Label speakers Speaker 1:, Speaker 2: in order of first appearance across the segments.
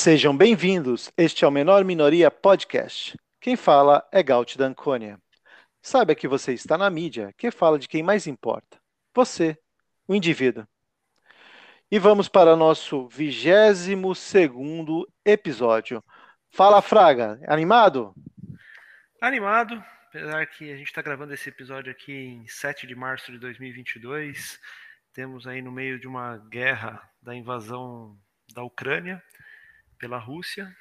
Speaker 1: Sejam bem-vindos. Este é o Menor Minoria Podcast. Quem fala é Gaut Dancônia. Saiba que você está na mídia, que fala de quem mais importa. Você, o indivíduo. E vamos para nosso 22 segundo episódio. Fala, Fraga. Animado?
Speaker 2: Animado, apesar que a gente está gravando esse episódio aqui em 7 de março de 2022. Temos aí no meio de uma guerra da invasão da Ucrânia pela Rússia.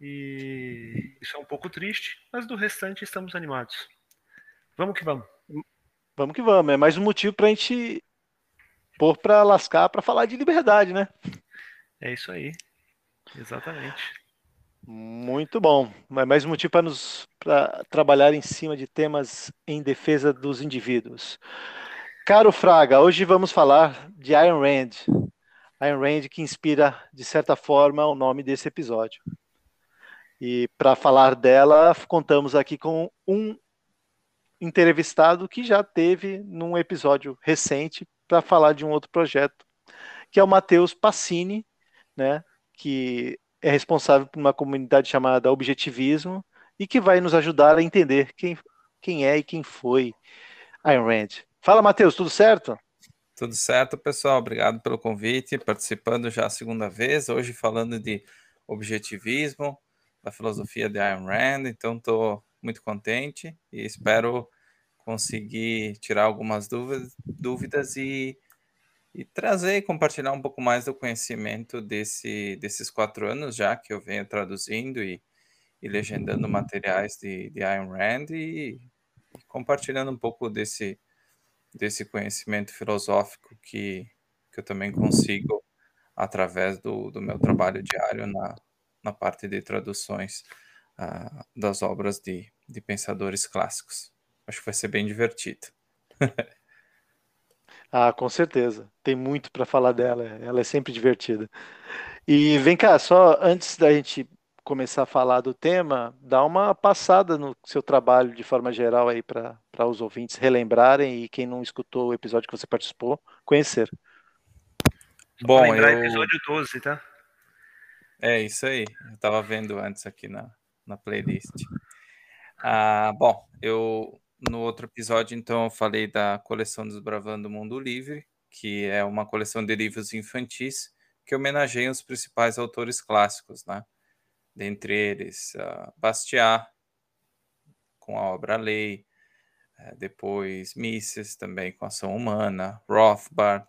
Speaker 2: E isso é um pouco triste, mas do restante estamos animados. Vamos que vamos.
Speaker 1: Vamos que vamos. É mais um motivo para a gente pôr para lascar, para falar de liberdade, né?
Speaker 2: É isso aí. Exatamente.
Speaker 1: Muito bom. É mais um motivo para nos pra trabalhar em cima de temas em defesa dos indivíduos. Caro Fraga, hoje vamos falar de Ayn Rand. Ayn Rand que inspira, de certa forma, o nome desse episódio. E para falar dela, contamos aqui com um entrevistado que já teve num episódio recente para falar de um outro projeto, que é o Matheus Passini, né, que é responsável por uma comunidade chamada Objetivismo e que vai nos ajudar a entender quem, quem é e quem foi Ayn Rand. Fala, Matheus, tudo certo?
Speaker 3: Tudo certo, pessoal. Obrigado pelo convite. Participando já a segunda vez, hoje falando de objetivismo, da filosofia de Ayn Rand. Então, estou muito contente e espero conseguir tirar algumas dúvidas, dúvidas e, e trazer e compartilhar um pouco mais do conhecimento desse, desses quatro anos já que eu venho traduzindo e, e legendando materiais de, de Ayn Rand e, e compartilhando um pouco desse desse conhecimento filosófico que, que eu também consigo através do, do meu trabalho diário na, na parte de traduções uh, das obras de, de pensadores clássicos. Acho que vai ser bem divertido.
Speaker 1: ah, com certeza. Tem muito para falar dela. Ela é sempre divertida. E vem cá, só antes da gente começar a falar do tema, dá uma passada no seu trabalho de forma geral aí para os ouvintes relembrarem e quem não escutou o episódio que você participou, conhecer.
Speaker 2: Bom, lembrar eu... episódio 12, tá?
Speaker 3: É isso aí. Eu estava vendo antes aqui na, na playlist. Ah, bom, eu no outro episódio, então, eu falei da coleção Desbravando o Mundo Livre, que é uma coleção de livros infantis que homenageia os principais autores clássicos, né? Dentre eles uh, Bastiat, com a obra Lei, uh, depois Mises, também com Ação Humana, Rothbard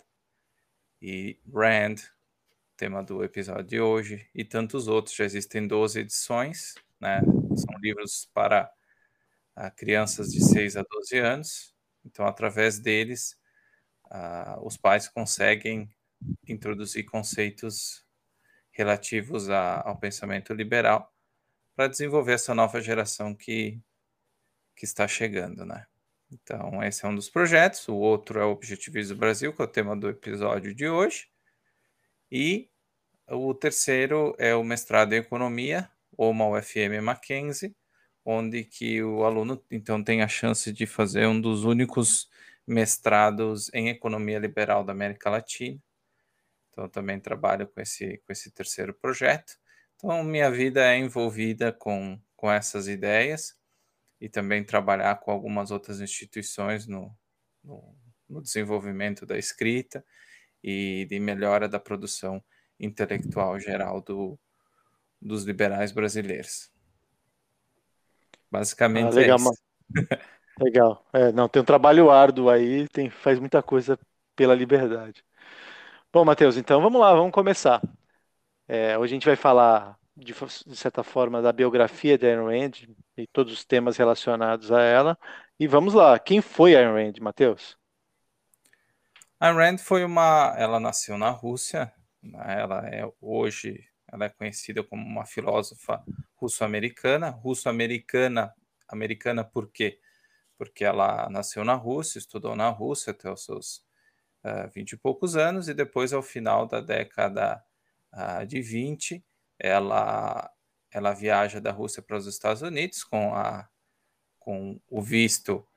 Speaker 3: e Rand, tema do episódio de hoje, e tantos outros. Já existem 12 edições, né? são livros para uh, crianças de 6 a 12 anos, então, através deles, uh, os pais conseguem introduzir conceitos relativos a, ao pensamento liberal para desenvolver essa nova geração que, que está chegando, né? Então, esse é um dos projetos. O outro é o Objetivismo Brasil, que é o tema do episódio de hoje. E o terceiro é o mestrado em Economia, ou uma UFM Mackenzie, onde que o aluno, então, tem a chance de fazer um dos únicos mestrados em Economia Liberal da América Latina. Então, também trabalho com esse, com esse terceiro projeto. Então, minha vida é envolvida com, com essas ideias e também trabalhar com algumas outras instituições no, no, no desenvolvimento da escrita e de melhora da produção intelectual geral do, dos liberais brasileiros. Basicamente ah,
Speaker 1: legal,
Speaker 3: é isso.
Speaker 1: legal. É, não, tem um trabalho árduo aí, tem, faz muita coisa pela liberdade. Bom, Matheus, então vamos lá, vamos começar. É, hoje a gente vai falar, de, de, certa forma, da biografia de Ayn Rand e todos os temas relacionados a ela. E vamos lá, quem foi Ayn Rand, Matheus?
Speaker 3: Ayn Rand foi uma. Ela nasceu na Rússia, né? ela é hoje ela é conhecida como uma filósofa russo-americana. Russo-americana, americana por quê? Porque ela nasceu na Rússia, estudou na Rússia até os seus 20 e poucos anos, e depois, ao final da década de 20, ela, ela viaja da Rússia para os Estados Unidos com, a, com o visto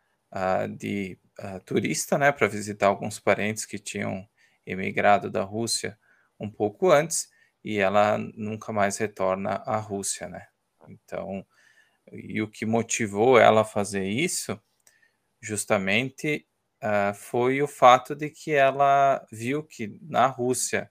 Speaker 3: de turista, né, para visitar alguns parentes que tinham emigrado da Rússia um pouco antes, e ela nunca mais retorna à Rússia, né? Então, e o que motivou ela a fazer isso, justamente, uh, foi o fato de que ela viu que na Rússia,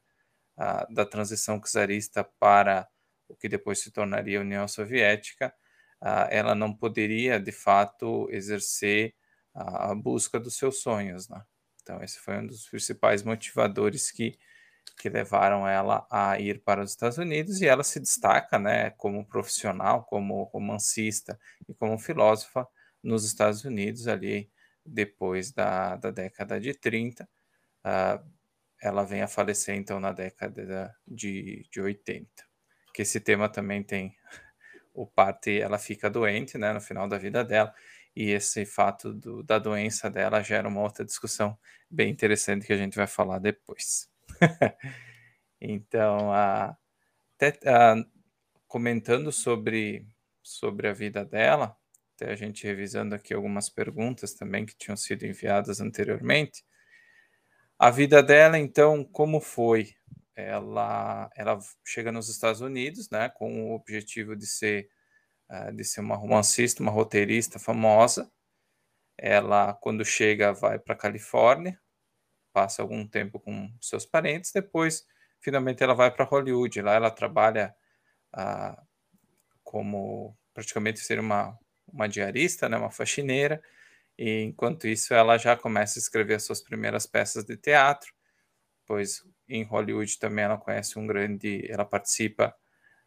Speaker 3: uh, da transição czarista para o que depois se tornaria a União Soviética, uh, ela não poderia, de fato, exercer a busca dos seus sonhos, né? Então, esse foi um dos principais motivadores que que levaram ela a ir para os Estados Unidos e ela se destaca, né, como profissional, como romancista e como filósofa nos Estados Unidos ali depois da, da década de 30. Uh, ah, ela vem a falecer então na década de, de 80. Que esse tema também tem o parte, ela fica doente, né, no final da vida dela, e esse fato do, da doença dela gera uma outra discussão bem interessante que a gente vai falar depois. então, a, até, comentando sobre, sobre a vida dela, até a gente revisando aqui algumas perguntas também que tinham sido enviadas anteriormente. A vida dela, então, como foi? Ela, ela chega nos Estados Unidos, né, com o objetivo de ser, uh, de ser uma romancista, uma roteirista famosa. Ela, quando chega, vai para a Califórnia, passa algum tempo com seus parentes, depois finalmente ela vai para Hollywood. Lá ela trabalha ah, como praticamente ser uma, uma diarista, né, uma faxineira, e enquanto isso ela já começa a escrever suas primeiras peças de teatro, pois em Hollywood também ela conhece um grande, ela participa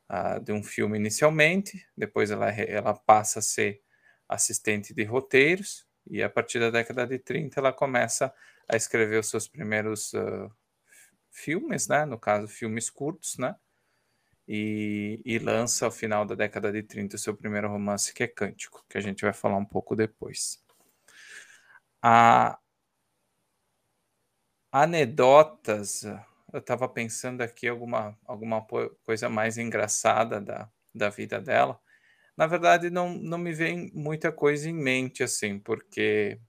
Speaker 3: ah, de um filme inicialmente, depois ela, ela passa a ser assistente de roteiros, e a partir da década de 30 ela começa a escrever os seus primeiros uh, filmes, né? No caso, filmes curtos, né? E, e, lança ao final da década de 30 o seu primeiro romance, que é Cântico, que a gente vai falar um pouco depois. A anedotas, eu estava pensando aqui alguma, alguma coisa mais engraçada da, da vida dela. Na verdade, não, não me vem muita coisa em mente, assim, porque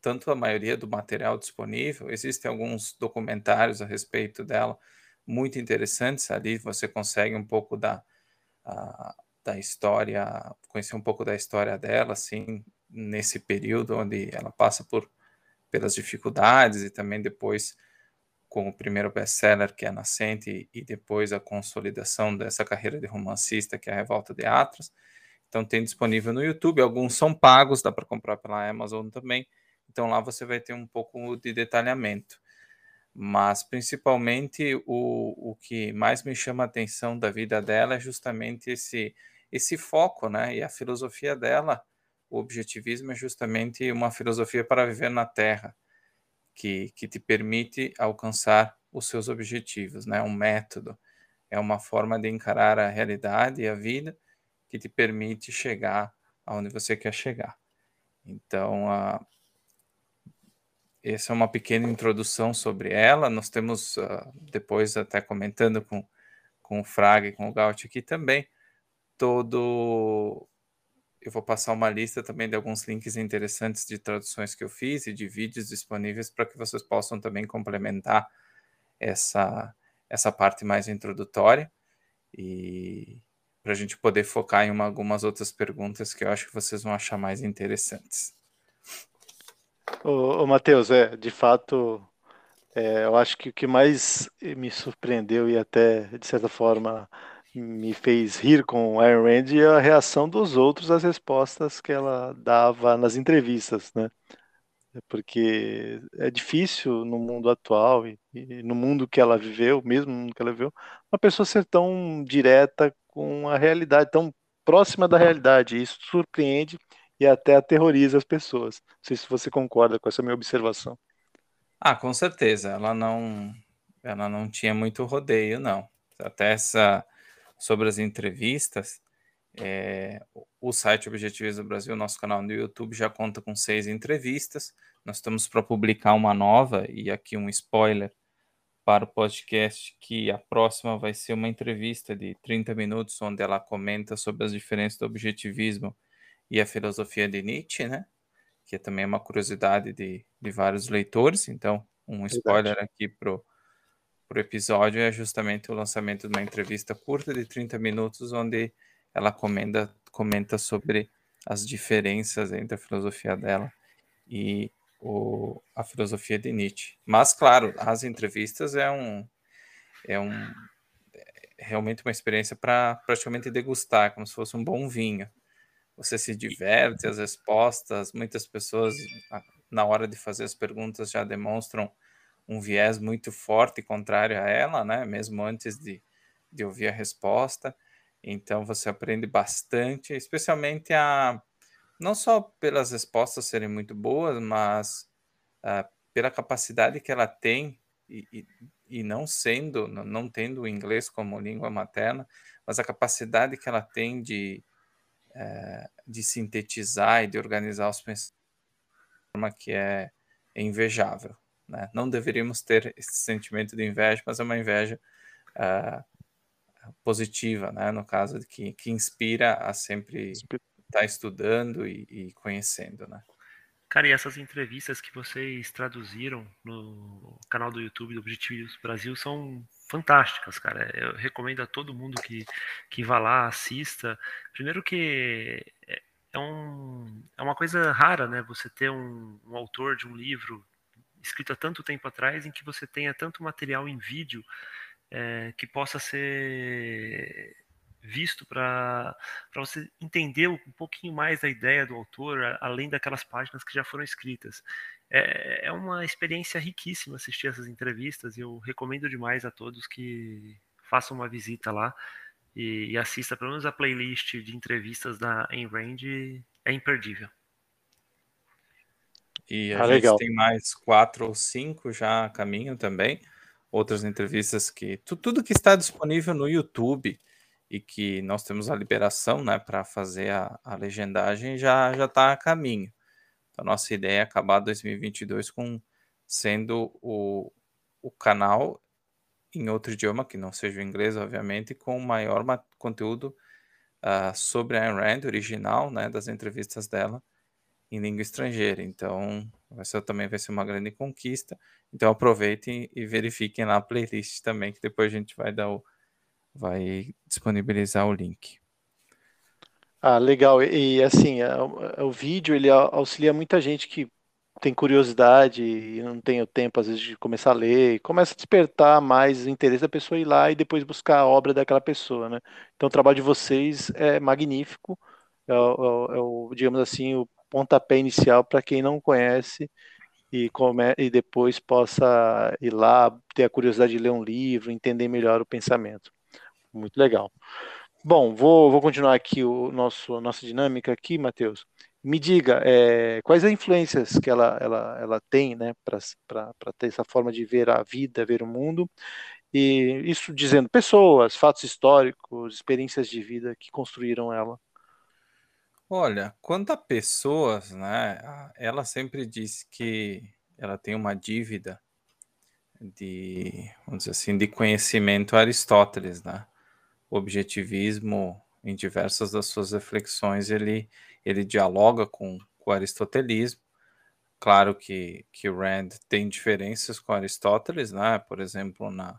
Speaker 3: tanto a maioria do material disponível, existem alguns documentários a respeito dela muito interessantes. Ali você consegue um pouco da, uh, da história, conhecer um pouco da história dela, assim, nesse período onde ela passa por pelas dificuldades e também depois com o primeiro best-seller que é Nascente e depois a consolidação dessa carreira de romancista que é a Revolta de Atlas. Então tem disponível no YouTube, alguns são pagos, dá para comprar pela Amazon também. Então lá você vai ter um pouco de detalhamento. Mas principalmente o, o que mais me chama a atenção da vida dela é justamente esse, esse foco, né? E a filosofia dela, o objetivismo é justamente uma filosofia para viver na Terra, que, que te permite alcançar os seus objetivos, né? Um método, é uma forma de encarar a realidade e a vida que te permite chegar aonde você quer chegar. Então, a, essa é uma pequena introdução sobre ela. Nós temos, uh, depois até comentando com, com o Fraga e com o Gaut aqui também, todo... Eu vou passar uma lista também de alguns links interessantes de traduções que eu fiz e de vídeos disponíveis para que vocês possam também complementar essa, essa parte mais introdutória e para a gente poder focar em uma, algumas outras perguntas que eu acho que vocês vão achar mais interessantes.
Speaker 1: Ô, ô Matheus, é, de fato, é, eu acho que o que mais me surpreendeu e até, de certa forma, me fez rir com a Ayn Rand é a reação dos outros às respostas que ela dava nas entrevistas, né? Porque é difícil no mundo atual e, e no mundo que ela viveu, mesmo no mundo que ela viveu, uma pessoa ser tão direta com a realidade, tão próxima da realidade. Isso surpreende e até aterroriza as pessoas. Não sei se você concorda com essa minha observação.
Speaker 3: Ah, com certeza. Ela não, ela não tinha muito rodeio, não. Até essa sobre as entrevistas, é, o site Objetivos do Brasil, nosso canal no YouTube, já conta com seis entrevistas. Nós estamos para publicar uma nova e aqui um spoiler para o podcast que a próxima vai ser uma entrevista de 30 minutos onde ela comenta sobre as diferenças do objetivismo e a filosofia de Nietzsche, né? Que também é uma curiosidade de, de vários leitores. Então, um spoiler Verdade. aqui pro, por episódio é justamente o lançamento de uma entrevista curta de 30 minutos, onde ela comenta, comenta sobre as diferenças entre a filosofia dela e o, a filosofia de Nietzsche. Mas, claro, as entrevistas é um, é um é realmente uma experiência para praticamente degustar, como se fosse um bom vinho. Você se diverte, as respostas, muitas pessoas, na hora de fazer as perguntas, já demonstram um viés muito forte contrário a ela, né? Mesmo antes de, de ouvir a resposta. Então você aprende bastante, especialmente a não só pelas respostas serem muito boas, mas uh, pela capacidade que ela tem e, e, e não sendo, não tendo o inglês como língua materna, mas a capacidade que ela tem de, uh, de sintetizar e de organizar os pensamentos de forma que é, é invejável. Né? Não deveríamos ter esse sentimento de inveja, mas é uma inveja uh, positiva, né? no caso, de que, que inspira a sempre estar tá estudando e, e, conhecendo. Né?
Speaker 2: Cara, e essas entrevistas que vocês traduziram no canal do YouTube do Objetivos Brasil são fantásticas, cara. Eu recomendo a todo mundo que, que vá lá, assista. Primeiro que é, é, um, é uma coisa rara, né? Você ter um, um autor de um livro escrito há tanto tempo atrás, em que você tenha tanto material em vídeo é, que possa ser visto para você entender um pouquinho mais da ideia do autor, além daquelas páginas que já foram escritas. É, é uma experiência riquíssima assistir essas entrevistas e eu recomendo demais a todos que façam uma visita lá e, e assista pelo menos a playlist de entrevistas da Ayn Rand, é imperdível.
Speaker 3: E a ah, gente legal. tem mais quatro ou cinco já a caminho também. Outras entrevistas que. Tudo que está disponível no YouTube e que nós temos a liberação né, para fazer a, a, legendagem já está a caminho. Então, nossa ideia é acabar 2022 com sendo o, o canal em outro idioma, que não seja o inglês, obviamente, com maior conteúdo uh, sobre a Ayn Rand original, né, das entrevistas dela, em língua estrangeira. Então, vai ser, também vai ser uma grande conquista. Então, aproveitem e verifiquem lá a playlist também, que depois a gente vai dar o, vai disponibilizar o link.
Speaker 1: Ah, legal. E, assim, é, é, o vídeo ele auxilia muita gente que tem curiosidade e não tem o tempo às vezes de começar a ler, começa a despertar mais o interesse da pessoa ir lá e depois buscar a obra daquela pessoa, né? Então o trabalho de vocês é magnífico, é, é, é o, digamos assim, o pontapé inicial para quem não conhece e, come, e depois possa ir lá, ter a curiosidade de ler um livro, entender melhor o pensamento. Muito legal. Bom, vou, vou continuar aqui o nosso nossa dinâmica aqui, Matheus. Me diga, é, quais as influências que ela, ela, ela tem né, para ter essa forma de ver a vida, ver o mundo, e isso dizendo pessoas, fatos históricos, experiências de vida que construíram ela.
Speaker 3: Olha, quanto a pessoas, né, ela sempre diz que ela tem uma dívida de, vamos dizer assim, de conhecimento a Aristóteles, né? O objetivismo, em diversas das suas reflexões, ele, ele dialoga com, com o aristotelismo. Claro que, que Rand tem diferenças com Aristóteles, né? Por exemplo, na,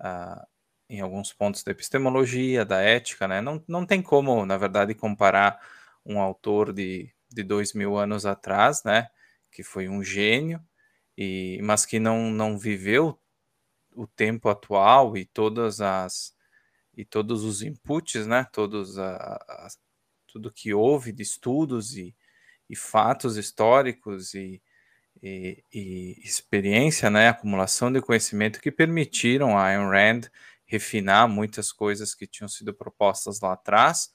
Speaker 3: uh, em alguns pontos da epistemologia, da ética, né? Não, não tem como, na verdade, comparar um autor de, de dois mil anos atrás, né, que foi um gênio, e, mas que não, não viveu o tempo atual e todas as e todos os inputs, né, todos a, a, tudo que houve de estudos e, e fatos históricos e, e, e, experiência, né, acumulação de conhecimento que permitiram a Ayn Rand refinar muitas coisas que tinham sido propostas lá atrás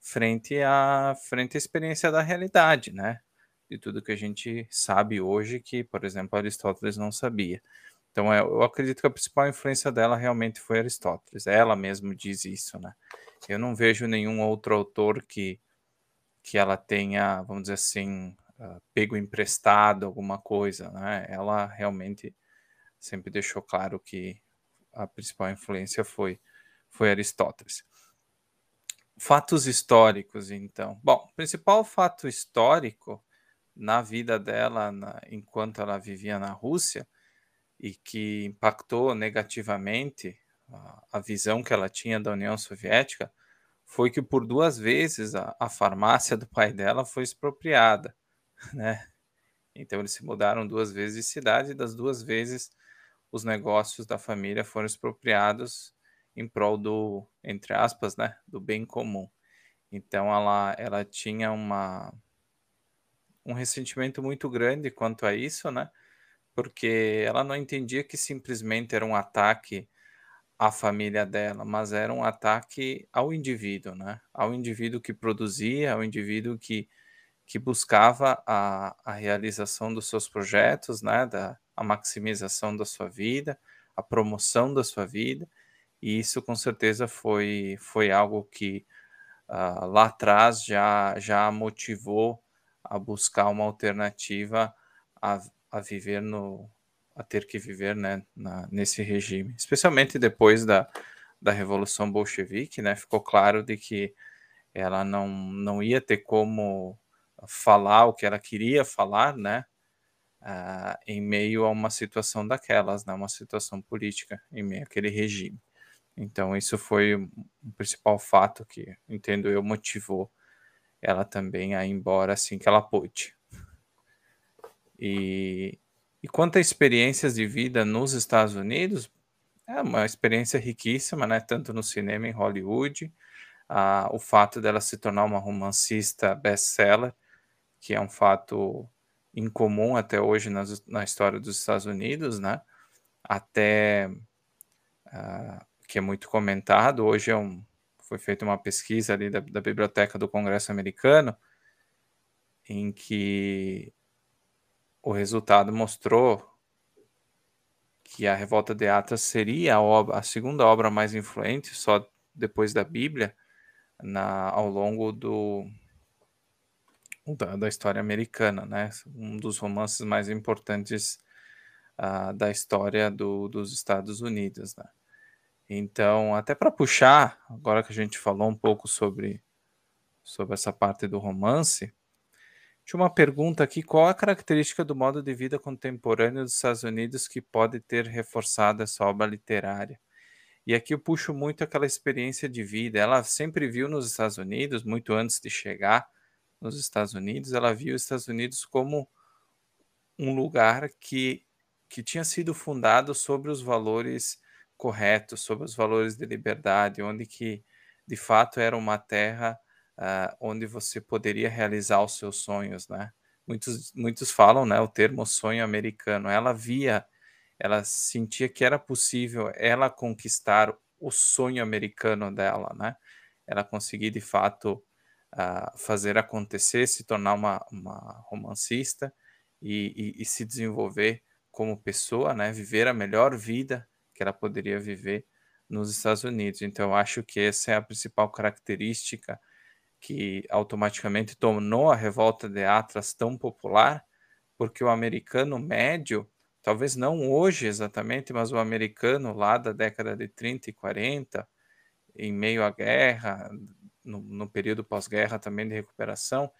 Speaker 3: frente à frente à experiência da realidade, né? De tudo que a gente sabe hoje que, por exemplo, Aristóteles não sabia. Então, é, eu acredito que a principal influência dela realmente foi Aristóteles. Ela mesmo diz isso, né? Eu não vejo nenhum outro autor que que ela tenha, vamos dizer assim, uh, pego emprestado alguma coisa, né? Ela realmente sempre deixou claro que a principal influência foi foi Aristóteles. Fatos históricos, então. Bom, o principal fato histórico na vida dela, na, enquanto ela vivia na Rússia, e que impactou negativamente a, visão que ela tinha da União Soviética foi que por duas vezes a, a farmácia do pai dela foi expropriada, né? Então eles se mudaram duas vezes de cidade e das duas vezes os negócios da família foram expropriados em prol do, entre aspas, né, do bem comum. Então ela, ela tinha uma, um ressentimento muito grande quanto a isso, né? Porque ela não entendia que simplesmente era um ataque à família dela, mas era um ataque ao indivíduo, né? Ao indivíduo que produzia, ao indivíduo que, que buscava a, a realização dos seus projetos, né? Da, a maximização da sua vida, a promoção da sua vida, e isso com certeza foi, foi algo que uh, lá atrás já, já motivou a buscar uma alternativa a, a viver no a ter que viver né, na, nesse regime, especialmente depois da, da Revolução Bolchevique, né, ficou claro de que ela não, não ia ter como falar o que ela queria falar, né, uh, em meio a uma situação daquelas, né, uma situação política, em meio àquele regime. Então, isso foi o principal fato que, entendo eu, motivou ela também a ir embora assim que ela pôde. E, e quanto a experiências de vida nos Estados Unidos, é uma experiência riquíssima, né? Tanto no cinema em Hollywood, ah, o fato dela se tornar uma romancista best-seller, que é um fato incomum até hoje na, na história dos Estados Unidos, né? Até que é muito comentado. Hoje é um, foi feita uma pesquisa ali da, da Biblioteca do Congresso Americano, em que o resultado mostrou que a Revolta de Atlas seria a, obra, a segunda obra mais influente, só depois da Bíblia, na, ao longo do, da, da, história americana, né? Um dos romances mais importantes uh, da história do, dos Estados Unidos, né? Então, até para puxar, agora que a gente falou um pouco sobre, sobre essa parte do romance, tinha uma pergunta aqui: qual a característica do modo de vida contemporâneo dos Estados Unidos que pode ter reforçado essa obra literária? E aqui eu puxo muito aquela experiência de vida. Ela sempre viu nos Estados Unidos, muito antes de chegar nos Estados Unidos, ela viu os Estados Unidos como um lugar que, que tinha sido fundado sobre os valores corretos, sobre os valores de liberdade, onde que de fato era uma terra uh, onde você poderia realizar os seus sonhos, né? Muitos, muitos falam, né, o termo sonho americano. Ela via, ela sentia que era possível ela conquistar o sonho americano dela, né? Ela conseguir de fato uh, fazer acontecer, se tornar uma, uma romancista e, e, e, se desenvolver como pessoa, né? Viver a melhor vida que ela poderia viver nos Estados Unidos. Então, eu acho que essa é a principal característica que automaticamente tornou a revolta de Atlas tão popular, porque o americano médio, talvez não hoje exatamente, mas o americano lá da década de 30 e 40, em meio à guerra, no, no período pós-guerra também de recuperação,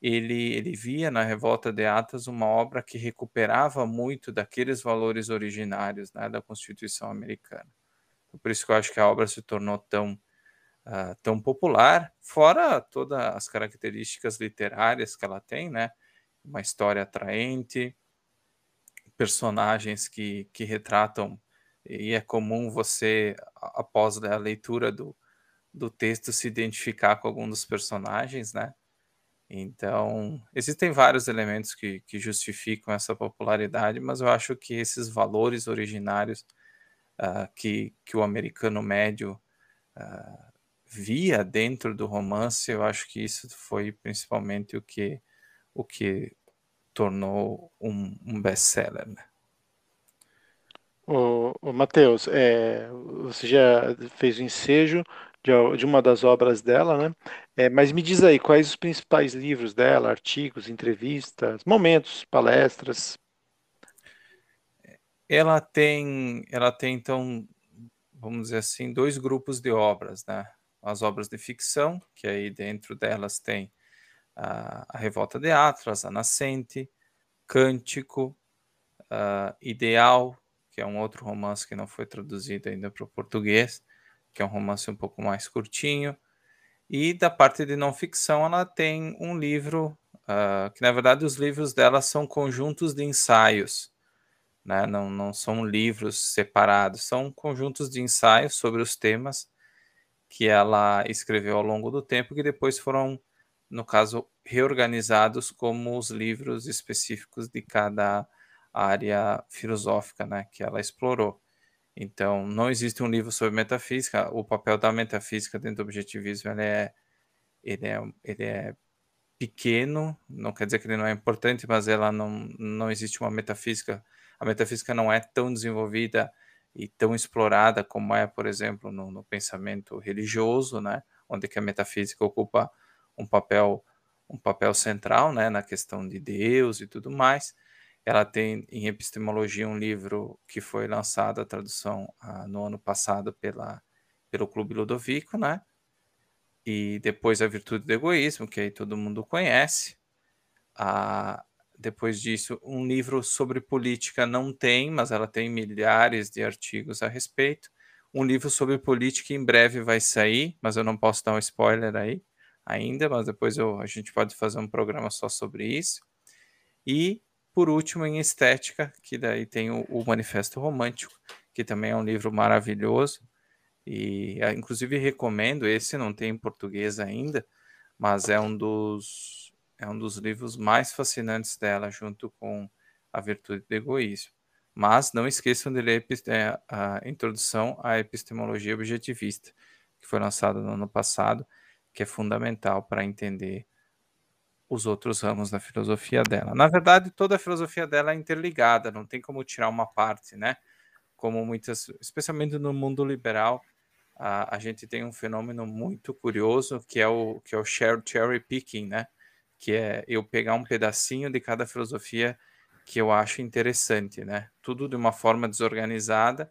Speaker 3: ele, ele via na Revolta de Atas uma obra que recuperava muito daqueles valores originários né, da Constituição americana. Por isso que eu acho que a obra se tornou tão, uh, tão popular, fora todas as características literárias que ela tem, né? Uma história atraente, personagens que, que retratam, e é comum você, após a leitura do, do texto se identificar com algum dos personagens, né? Então, existem vários elementos que, que justificam essa popularidade, mas eu acho que esses valores originários uh, que, que o americano médio uh, via dentro do romance, eu acho que isso foi principalmente o que, o que tornou um, um best-seller. Né?
Speaker 1: O, o Matheus, é, você já fez o ensejo de, de uma das obras dela, né? É, mas me diz aí, quais os principais livros dela, artigos, entrevistas, momentos, palestras?
Speaker 3: Ela tem, ela tem então, vamos dizer assim, dois grupos de obras, né? As obras de ficção, que aí dentro delas tem a, a Revolta de Atlas, a Nascente, Cântico, uh, Ideal, que é um outro romance que não foi traduzido ainda para o português, que é um romance um pouco mais curtinho. E da parte de não ficção, ela tem um livro, uh, que na verdade os livros dela são conjuntos de ensaios, né? não, não são livros separados, são conjuntos de ensaios sobre os temas que ela escreveu ao longo do tempo, que depois foram, no caso, reorganizados como os livros específicos de cada área filosófica né, que ela explorou. Então, não existe um livro sobre metafísica. O papel da metafísica dentro do objetivismo ele é, ele é, ele é pequeno, não quer dizer que ele não é importante, mas ela não, não existe uma metafísica. A metafísica não é tão desenvolvida e tão explorada como é, por exemplo, no, no pensamento religioso, né, onde que a metafísica ocupa um papel um papel central, né, na questão de Deus e tudo mais. Ela tem em epistemologia um livro que foi lançado a tradução ah, no ano passado pela pelo Clube Ludovico, né? E depois a virtude do egoísmo, que aí todo mundo conhece. Ah, depois disso, um livro sobre política não tem, mas ela tem milhares de artigos a respeito. Um livro sobre política em breve vai sair, mas eu não posso dar um spoiler aí ainda, mas depois eu, a gente pode fazer um programa só sobre isso. E, por último, em estética, que daí tem o, o Manifesto Romântico, que também é um livro maravilhoso. E, ah, inclusive, recomendo. Esse não tem em português ainda, mas é um dos é um dos livros mais fascinantes dela, junto com A Virtude do Egoísmo. Mas não esqueçam de ler é, a Introdução à Epistemologia Objetivista, que foi lançado no ano passado, que é fundamental para entender os outros ramos da filosofia dela. Na verdade, toda a filosofia dela é interligada, não tem como tirar uma parte, né? Como muitas, especialmente no mundo liberal, a, a gente tem um fenômeno muito curioso que é o que é o cherry picking, né? Que é eu pegar um pedacinho de cada filosofia que eu acho interessante, né? Tudo de uma forma desorganizada.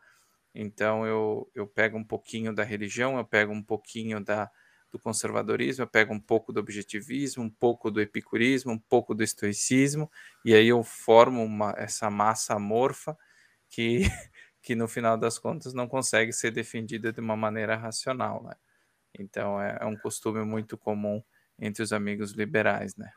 Speaker 3: Então eu, eu pego um pouquinho da religião, eu pego um pouquinho da, do conservadorismo, eu pego um pouco do objetivismo, um pouco do epicurismo, um pouco do estoicismo, e aí eu formo uma, essa massa amorfa que, que no final das contas não consegue ser defendida de uma maneira racional, né? Então é, é um costume muito comum entre os amigos liberais, né?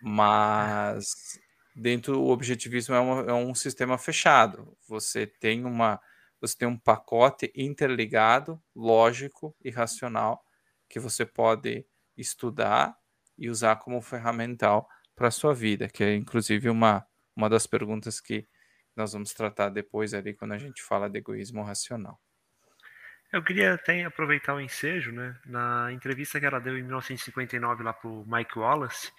Speaker 3: Mas dentro do objetivismo é, é um sistema fechado. Você tem uma você tem um pacote interligado, lógico e racional que você pode estudar e usar como ferramental para a sua vida, que é inclusive uma, uma das perguntas que nós vamos tratar depois ali quando a gente fala de egoísmo racional.
Speaker 2: Eu queria até aproveitar o ensejo, né? Na entrevista que ela deu em 1959 lá para o Mike Wallace,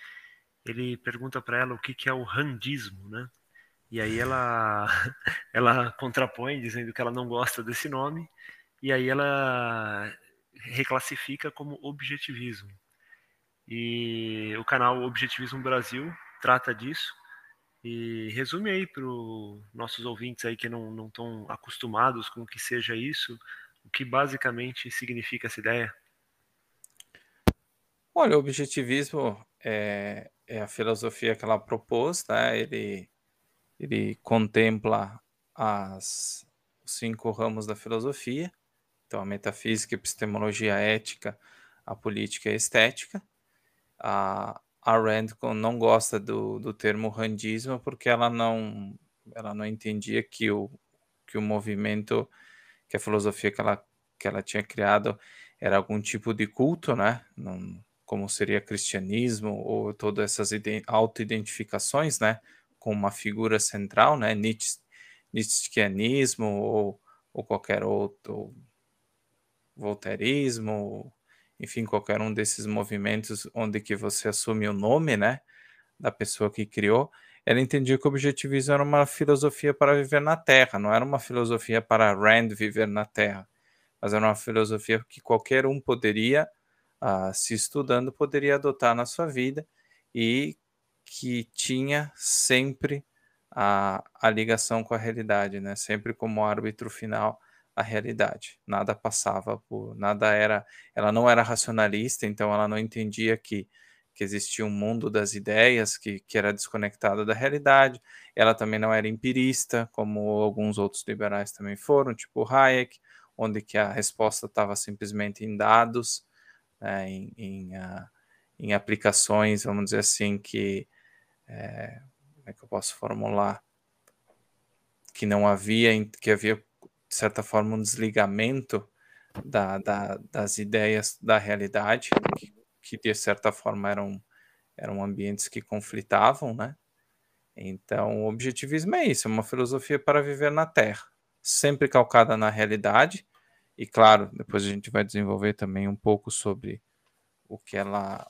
Speaker 2: ele pergunta para ela o que, que é o randismo, né? E aí ela, ela contrapõe dizendo que ela não gosta desse nome, e aí ela reclassifica como objetivismo. E o canal Objetivismo Brasil trata disso e resume aí para os nossos ouvintes aí que não estão acostumados com o que seja isso, o que basicamente significa essa ideia?
Speaker 3: Olha, o objetivismo é, é a filosofia que ela propôs, né? Ele, ele contempla as os cinco ramos da filosofia, então a metafísica, a epistemologia, a ética, a política e a estética. A, a Rand não gosta do, do termo randismo porque ela não ela não entendia que o, que o movimento que a filosofia que ela, que ela tinha criado era algum tipo de culto, né? Não, como seria cristianismo ou todas essas auto-identificações, né? Com uma figura central, né? Nietzscheanismo ou, ou qualquer outro voltairismo, enfim, qualquer um desses movimentos onde que você assume o nome, né? Da pessoa que criou ela entendia que o objetivismo era uma filosofia para viver na Terra, não era uma filosofia para Rand viver na Terra, mas era uma filosofia que qualquer um poderia, uh, se estudando, poderia adotar na sua vida e que tinha sempre a, a ligação com a realidade, né? sempre como árbitro final a realidade. Nada passava por, nada era, ela não era racionalista, então ela não entendia que que existia um mundo das ideias que, que era desconectado da realidade. Ela também não era empirista, como alguns outros liberais também foram, tipo Hayek, onde que a resposta estava simplesmente em dados, né, em, em, uh, em, aplicações, vamos dizer assim, que é, como é que eu posso formular? Que não havia, que havia de certa forma um desligamento da, da, das ideias da realidade, que, que, de certa forma eram, eram ambientes que conflitavam, né? Então, o objetivismo é isso, é uma filosofia para viver na Terra, sempre calcada na realidade, e claro, depois a gente vai desenvolver também um pouco sobre o que ela,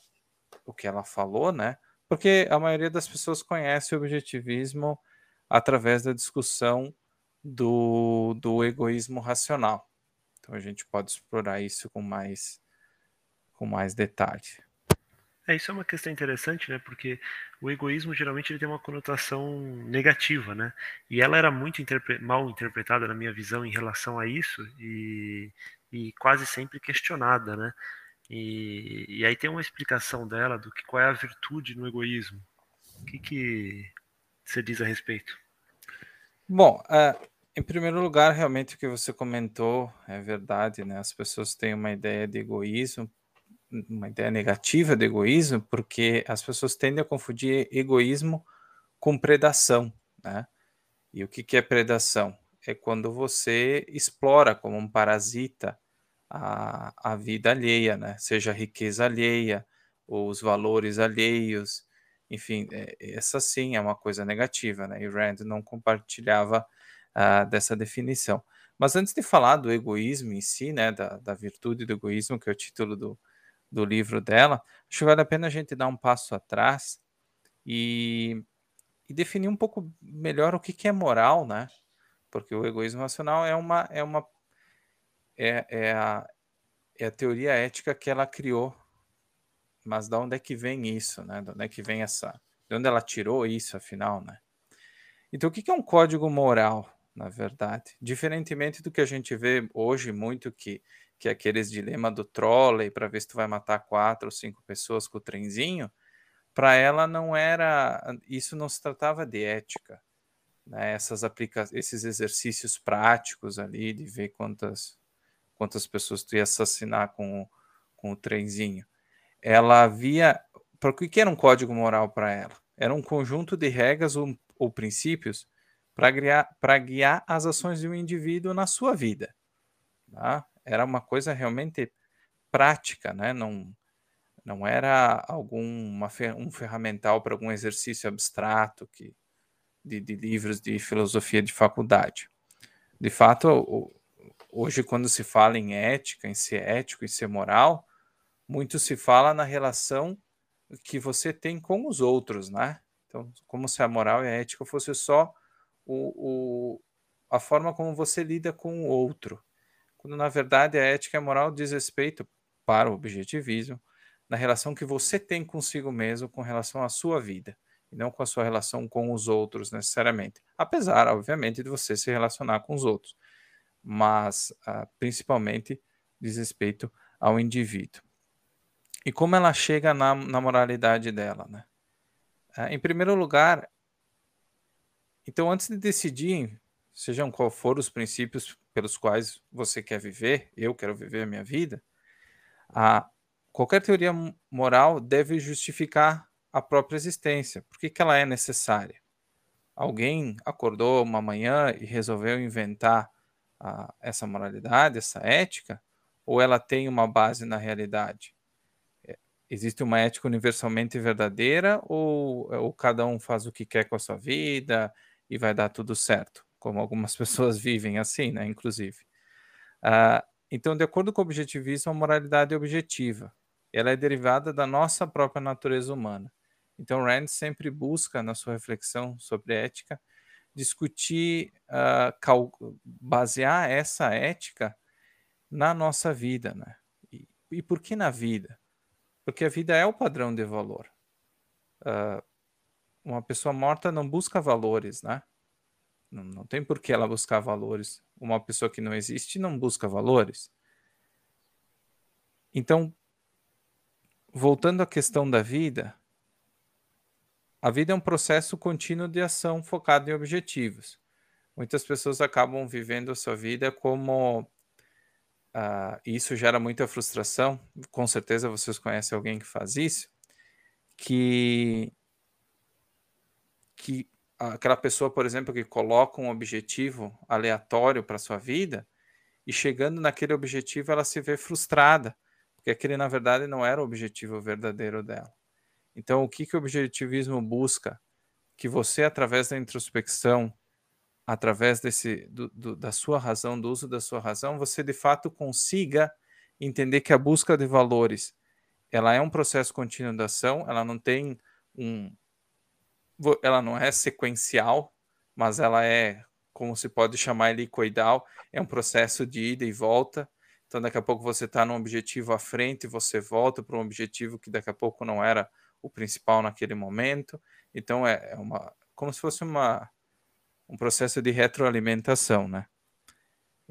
Speaker 3: o que ela falou, né? Porque a maioria das pessoas conhece o objetivismo através da discussão do, do egoísmo racional. Então a gente pode explorar isso com mais, com mais detalhe.
Speaker 2: É, isso é uma questão interessante, né? Porque o egoísmo geralmente ele tem uma conotação negativa, né? E ela era muito interpre mal interpretada na minha visão em relação a isso e, e quase sempre questionada, né? E, e aí tem uma explicação dela do que qual é a virtude no egoísmo. O que, que você diz a respeito?
Speaker 3: Bom, uh, em primeiro lugar, realmente o que você comentou é verdade, né? As pessoas têm uma ideia de egoísmo, uma ideia negativa de egoísmo, porque as pessoas tendem a confundir egoísmo com predação, né? E o que, que é predação? É quando você explora como um parasita a, a vida alheia, né? Seja a riqueza alheia, ou os valores alheios, enfim, é, essa sim é uma coisa negativa, né? E Rand não compartilhava uh, dessa definição. Mas antes de falar do egoísmo em si, né, da, da virtude do egoísmo, que é o título do, do livro dela, acho que vale a pena a gente dar um passo atrás e, e definir um pouco melhor o que, que é moral, né? Porque o egoísmo racional é uma, é uma é, é, a, é a teoria ética que ela criou. Mas de onde é que vem isso, né? De onde é que vem essa. De onde ela tirou isso, afinal, né? Então, o que é um código moral? na verdade. Diferentemente do que a gente vê hoje muito que que é aqueles dilema do trolley para ver se tu vai matar quatro ou cinco pessoas com o trenzinho, para ela não era, isso não se tratava de ética, né? Essas aplica esses exercícios práticos ali de ver quantas quantas pessoas tu ia assassinar com o, com o trenzinho. Ela havia, para o que era um código moral para ela? Era um conjunto de regras ou, ou princípios para guiar, guiar as ações de um indivíduo na sua vida. Tá? Era uma coisa realmente prática, né? não, não era algum um ferramental para algum exercício abstrato que, de, de livros de filosofia de faculdade. De fato, hoje, quando se fala em ética, em ser ético e ser moral, muito se fala na relação que você tem com os outros, né? Então, como se a moral e a ética fosse só o, o, a forma como você lida com o outro. Quando na verdade a ética e a moral diz respeito para o objetivismo na relação que você tem consigo mesmo com relação à sua vida e não com a sua relação com os outros necessariamente. Apesar, obviamente, de você se relacionar com os outros, mas uh, principalmente diz respeito ao indivíduo. E como ela chega na, na moralidade dela, né? Uh, em primeiro lugar, então, antes de decidir, sejam qual for os princípios pelos quais você quer viver, eu quero viver a minha vida, a, qualquer teoria moral deve justificar a própria existência. Por que, que ela é necessária? Alguém acordou uma manhã e resolveu inventar a, essa moralidade, essa ética, ou ela tem uma base na realidade? existe uma ética universalmente verdadeira ou, ou cada um faz o que quer com a sua vida e vai dar tudo certo, como algumas pessoas vivem assim, né, inclusive. Uh, então, de acordo com o objetivismo, a moralidade é objetiva. Ela é derivada da nossa própria natureza humana. Então, Rand sempre busca, na sua reflexão sobre ética, discutir, uh, basear essa ética na nossa vida. Né? E, e, por que na vida? Porque a vida é o padrão de valor. Uh, uma pessoa morta não busca valores, né? Não, não tem por que ela buscar valores. Uma pessoa que não existe não busca valores. Então, voltando à questão da vida, a vida é um processo contínuo de ação focado em objetivos. Muitas pessoas acabam vivendo a sua vida como. Uh, isso gera muita frustração. Com certeza vocês conhecem alguém que faz isso. Que, que aquela pessoa, por exemplo, que coloca um objetivo aleatório para sua vida e chegando naquele objetivo ela se vê frustrada, porque aquele na verdade não era o objetivo verdadeiro dela. Então, o que, que o objetivismo busca? Que você, através da introspecção, através desse, do, do, da sua razão, do uso da sua razão, você de fato consiga entender que a busca de valores ela é um processo contínuo de ação, ela não tem um. Ela não é sequencial, mas ela é, como se pode chamar, helicoidal, é um processo de ida e volta. Então, daqui a pouco você está num objetivo à frente, você volta para um objetivo que daqui a pouco não era o principal naquele momento. Então é, é uma como se fosse uma um processo de retroalimentação, né?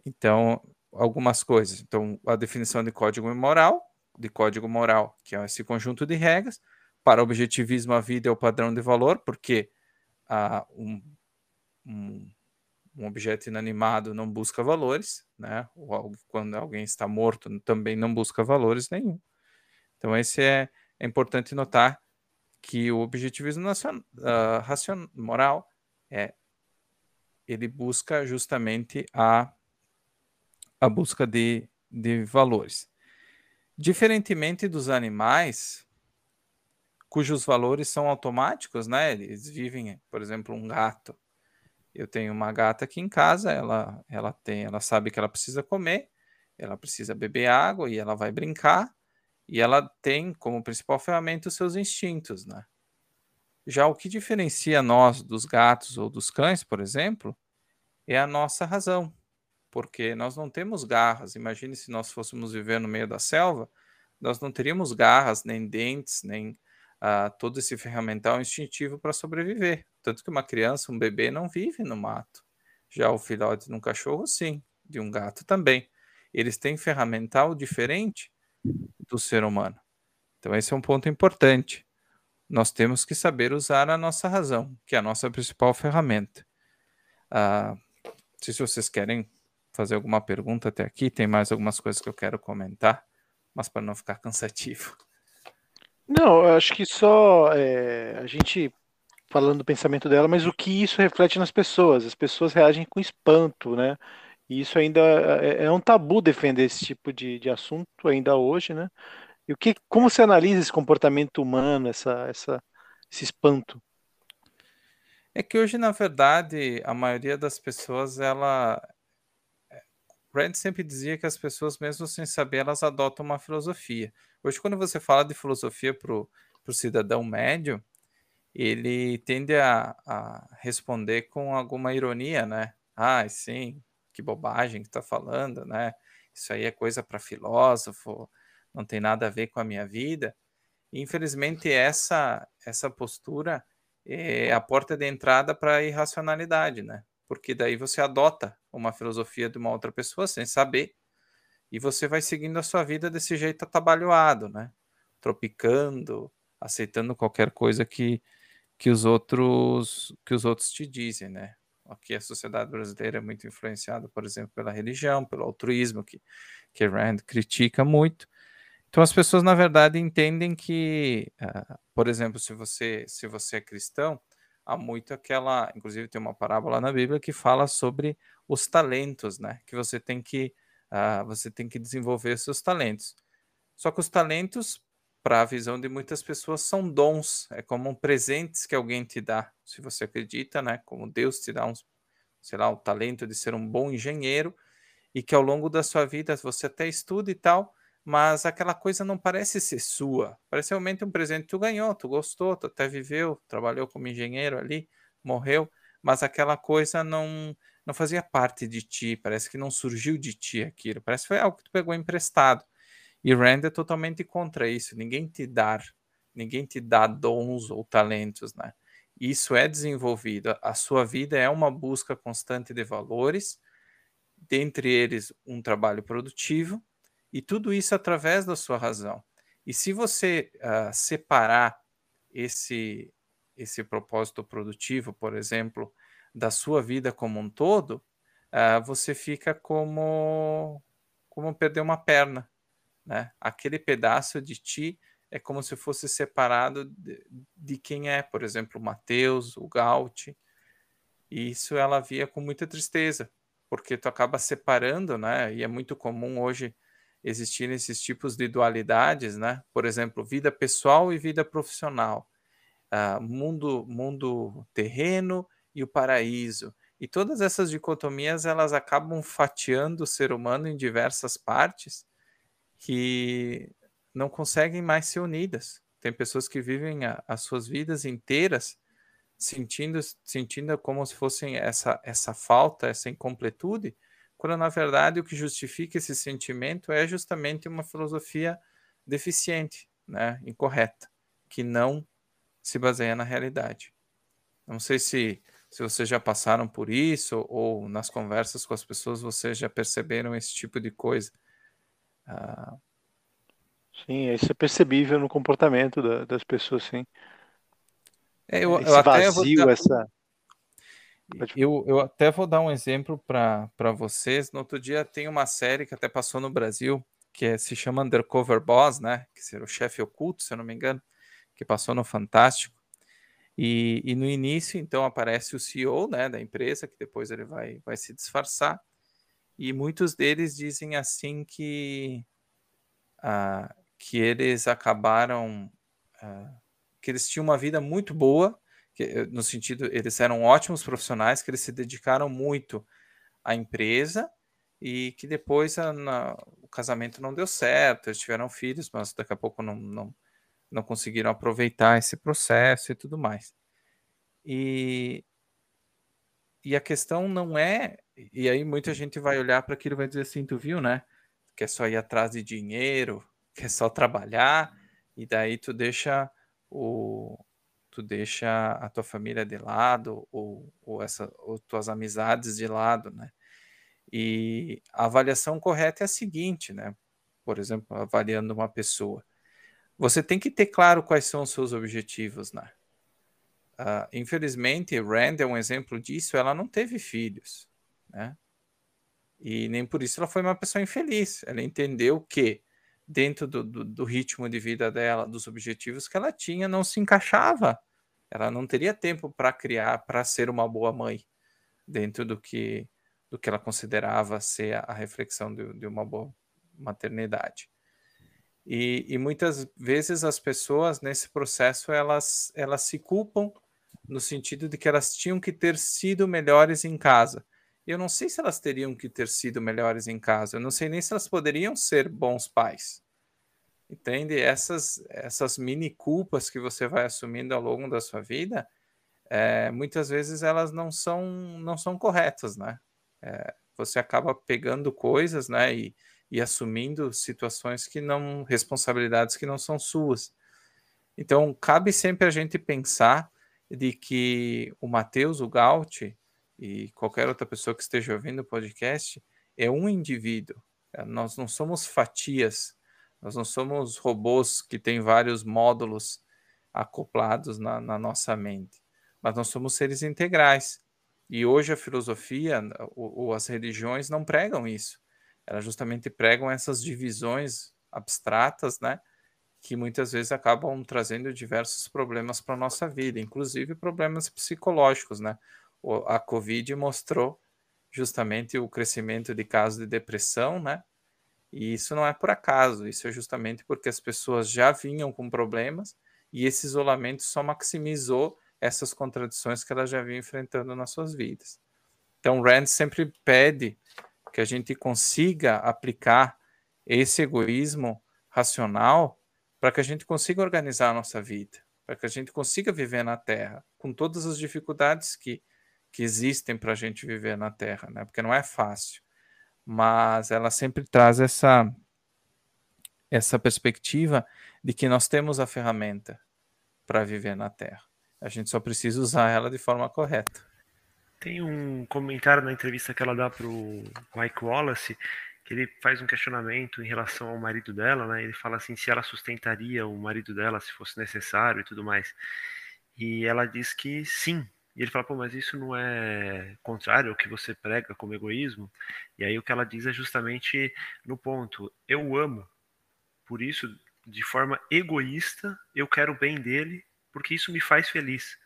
Speaker 3: Então, algumas coisas. Então, a definição de código moral, de código moral, que é esse conjunto de regras. Para objetivismo, a vida é o padrão de valor, porque ah, um, um, um, objeto inanimado não busca valores, né? Ou quando alguém está morto, também não busca valores nenhum. Então, esse é, é importante notar que o objetivismo nacional, uh, racional, moral é ele busca justamente a, a busca de, de valores. Diferentemente dos animais, cujos valores são automáticos, né? Eles vivem, por exemplo, um gato. Eu tenho uma gata aqui em casa, ela, ela tem, ela sabe que ela precisa comer, ela precisa beber água e ela vai brincar. E ela tem como principal ferramenta os seus instintos, né? Já o que diferencia nós dos gatos ou dos cães, por exemplo, é a nossa razão, porque nós não temos garras. Imagine se nós fôssemos viver no meio da selva, nós não teríamos garras, nem dentes, nem todo esse ferramental instintivo para sobreviver. Tanto que uma criança, um bebê, não vive no mato. Já o filhote de um cachorro, sim, de um gato também. Eles têm ferramental diferente do ser humano. Então, esse é um ponto importante. Nós temos que saber usar a nossa razão, que é a nossa principal ferramenta. Ah, se vocês querem fazer alguma pergunta até aqui, tem mais algumas coisas que eu quero comentar, mas para não ficar cansativo.
Speaker 1: Não, eu acho que só é, a gente falando do pensamento dela, mas o que isso reflete nas pessoas. As pessoas reagem com espanto, né? E isso ainda é, é um tabu defender esse tipo de, de assunto ainda hoje, né? E o que, como você analisa esse comportamento humano, essa, essa, esse espanto?
Speaker 3: É que hoje, na verdade, a maioria das pessoas, ela. Rand sempre dizia que as pessoas, mesmo sem saber, elas adotam uma filosofia. Hoje, quando você fala de filosofia para o cidadão médio, ele tende a, a, responder com alguma ironia, né? Ah, sim, que bobagem que está falando, né? Isso aí é coisa para filósofo, não tem nada a ver com a minha vida. E, infelizmente, essa, essa postura é a porta de entrada para a irracionalidade, né? Porque daí você adota uma filosofia de uma outra pessoa sem saber e você vai seguindo a sua vida desse jeito atabalhoado, né? Tropicando, aceitando qualquer coisa que, que os outros que os outros te dizem, né? Aqui a sociedade brasileira é muito influenciada, por exemplo, pela religião, pelo altruísmo, que, que Rand critica muito. Então as pessoas, na verdade, entendem que, uh, por exemplo, se você, se você é cristão, há muito aquela, inclusive tem uma parábola na Bíblia que fala sobre os talentos, né? Que você tem que, uh, você tem que desenvolver seus talentos. Só que os talentos, para a visão de muitas pessoas, são dons, é como presentes que alguém te dá se você acredita, né? Como Deus te dá um, sei lá, o talento de ser um bom engenheiro e que ao longo da sua vida você até estuda e tal, mas aquela coisa não parece ser sua. Parece realmente um presente que tu ganhou, tu gostou, tu até viveu, trabalhou como engenheiro ali, morreu, mas aquela coisa não não fazia parte de ti, parece que não surgiu de ti aquilo, parece que foi algo que tu pegou emprestado. E Rand é totalmente contra isso, ninguém te dá, ninguém te dá dons ou talentos, né? isso é desenvolvido. A sua vida é uma busca constante de valores, dentre eles um trabalho produtivo, e tudo isso através da sua razão. E se você uh, separar esse, esse propósito produtivo, por exemplo, da sua vida como um todo, uh, você fica como, como perder uma perna. Né? Aquele pedaço de ti é como se fosse separado de, de quem é, por exemplo, o Mateus, o Gaut. E isso ela via com muita tristeza, porque tu acaba separando, né? E é muito comum hoje existirem esses tipos de dualidades, né? Por exemplo, vida pessoal e vida profissional, uh, mundo, mundo terreno e o paraíso. E todas essas dicotomias elas acabam fatiando o ser humano em diversas partes que não conseguem mais ser unidas. Tem pessoas que vivem a, as suas vidas inteiras sentindo sentindo como se fossem essa essa falta, essa incompletude, quando na verdade o que justifica esse sentimento é justamente uma filosofia deficiente, né, incorreta, que não se baseia na realidade. Não sei se, se vocês já passaram por isso ou nas conversas com as pessoas vocês já perceberam esse tipo de coisa. Ah,
Speaker 1: sim, isso é percebível no comportamento da, das pessoas, sim.
Speaker 3: É, eu, Esse eu vazio, essa eu, eu até vou dar um exemplo para vocês. No outro dia tem uma série que até passou no Brasil, que é, se chama Undercover Boss, né? Que será o chefe oculto, se eu não me engano, que passou no Fantástico. E, e no início, então, aparece o CEO né, da empresa, que depois ele vai, vai se disfarçar. E muitos deles dizem assim que, ah, que eles acabaram. Ah, que eles tinham uma vida muito boa que, eh, no sentido, eles eram ótimos profissionais, que eles se dedicaram muito à empresa e que depois a, na, o casamento não deu certo, eles tiveram filhos, mas daqui a pouco não, não, não conseguiram aproveitar esse processo e tudo mais. E, e a questão não é. E aí muita gente vai olhar para aquilo e vai dizer assim: tu viu, né? Que é só ir atrás de dinheiro, que é só trabalhar, e daí tu deixa o, tu deixa a tua família de lado ou, ou, essa, ou tuas amizades de lado, né? E a avaliação correta é a seguinte, né? Por exemplo, avaliando uma pessoa. Você tem que ter claro quais são os seus objetivos, né? Uh, infelizmente, Rand é um exemplo disso. Ela não teve filhos, né? E nem por isso ela foi uma pessoa infeliz. Ela entendeu que dentro do, do, do, ritmo de vida dela, dos objetivos que ela tinha, não se encaixava. Ela não teria tempo para criar, para ser uma boa mãe, dentro do que, do que ela considerava ser a, reflexão de, de, uma boa maternidade. E, e, muitas vezes as pessoas nesse processo elas, elas se culpam no sentido de que elas tinham que ter sido melhores em casa. Eu não sei se elas teriam que ter sido melhores em casa. Eu não sei nem se elas poderiam ser bons pais. Entende? Essas, essas mini culpas que você vai assumindo ao longo da sua vida, é, muitas vezes elas não são, não são corretas, né? É, você acaba pegando coisas, né? E, e assumindo situações que não, responsabilidades que não são suas. Então, cabe sempre a gente pensar de que o Mateus, o Gaut, e qualquer outra pessoa que esteja ouvindo o podcast é um indivíduo. É, nós não somos fatias, nós não somos robôs que têm vários módulos acoplados na, na nossa mente, mas nós somos seres integrais. E hoje a filosofia ou, ou as religiões não pregam isso. Elas justamente pregam essas divisões abstratas, né? que muitas vezes acabam trazendo diversos problemas para a nossa vida, inclusive problemas psicológicos, né? a Covid mostrou justamente o crescimento de casos de depressão, né? E isso não é por acaso, isso é justamente porque as pessoas já vinham com problemas e esse isolamento só maximizou essas contradições que elas já vinham enfrentando nas suas vidas. Então, Rand sempre pede que a gente consiga aplicar esse egoísmo racional para que a gente consiga organizar a nossa vida, para que a gente consiga viver na Terra, com todas as dificuldades que que existem para a gente viver na Terra, né? Porque não é fácil, mas ela sempre traz essa essa perspectiva de que nós temos a ferramenta para viver na Terra. A gente só precisa usar ela de forma correta.
Speaker 2: Tem um comentário na entrevista que ela dá para o Mike Wallace que ele faz um questionamento em relação ao marido dela, né? Ele fala assim se ela sustentaria o marido dela se fosse necessário e tudo mais. E ela diz que sim. E ele fala, pô, mas isso não é contrário ao que você prega como egoísmo? E aí o que ela diz é justamente no ponto, eu amo, por isso, de forma egoísta, eu quero o bem dele, porque isso me faz feliz.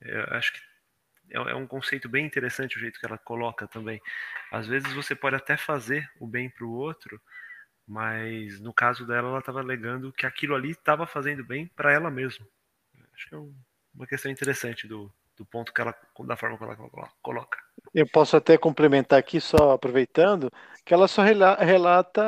Speaker 2: Eu acho que é, é um conceito bem interessante o jeito que ela coloca também. Às vezes você pode até fazer o bem para o outro, mas no caso dela, ela estava alegando que aquilo ali estava fazendo bem para ela mesma. Acho que é uma questão interessante do, do ponto que ela, da forma que ela coloca.
Speaker 1: Eu posso até complementar aqui, só aproveitando, que ela só relata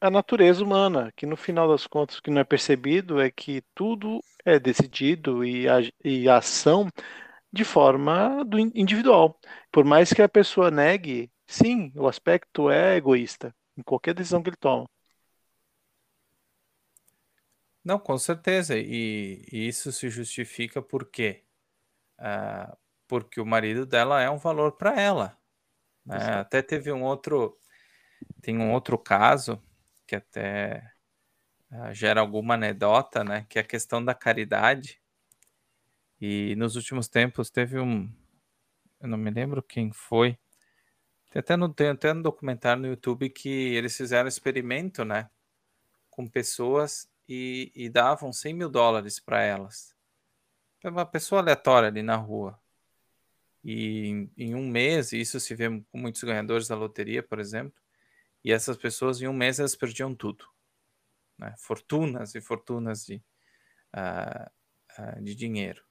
Speaker 1: a natureza humana, que no final das contas o que não é percebido é que tudo é decidido e a, e a ação de forma do individual. Por mais que a pessoa negue, sim, o aspecto é egoísta em qualquer decisão que ele toma.
Speaker 3: Não, com certeza. E, e isso se justifica por quê? Uh, porque o marido dela é um valor para ela. Né? Até teve um outro, tem um outro caso que até uh, gera alguma anedota, né? Que é a questão da caridade. E nos últimos tempos teve um, eu não me lembro quem foi. Tem até no, tem até no documentário no YouTube que eles fizeram um experimento, né? Com pessoas e, e davam 100 mil dólares para elas. Para uma pessoa aleatória ali na rua. E em, em um mês, isso se vê com muitos ganhadores da loteria, por exemplo, e essas pessoas em um mês elas perdiam tudo. Né? Fortunas e fortunas de, uh, uh, de dinheiro.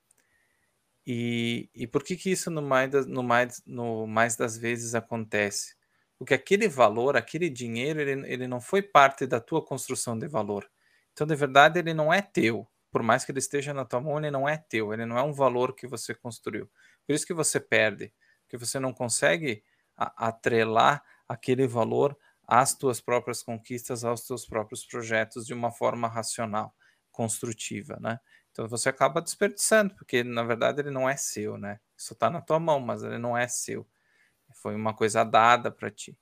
Speaker 3: E, e por que, que isso no mais, das, no, mais, no mais das vezes acontece? Porque aquele valor, aquele dinheiro, ele, ele não foi parte da tua construção de valor. Então, de verdade, ele não é teu. Por mais que ele esteja na tua mão, ele não é teu. Ele não é um valor que você construiu. Por isso que você perde. Porque você não consegue atrelar aquele valor às tuas próprias conquistas, aos teus próprios projetos de uma forma racional, construtiva, né? Então você acaba desperdiçando, porque na verdade ele não é seu, né? Isso está na tua mão, mas ele não é seu. Foi uma coisa dada para ti.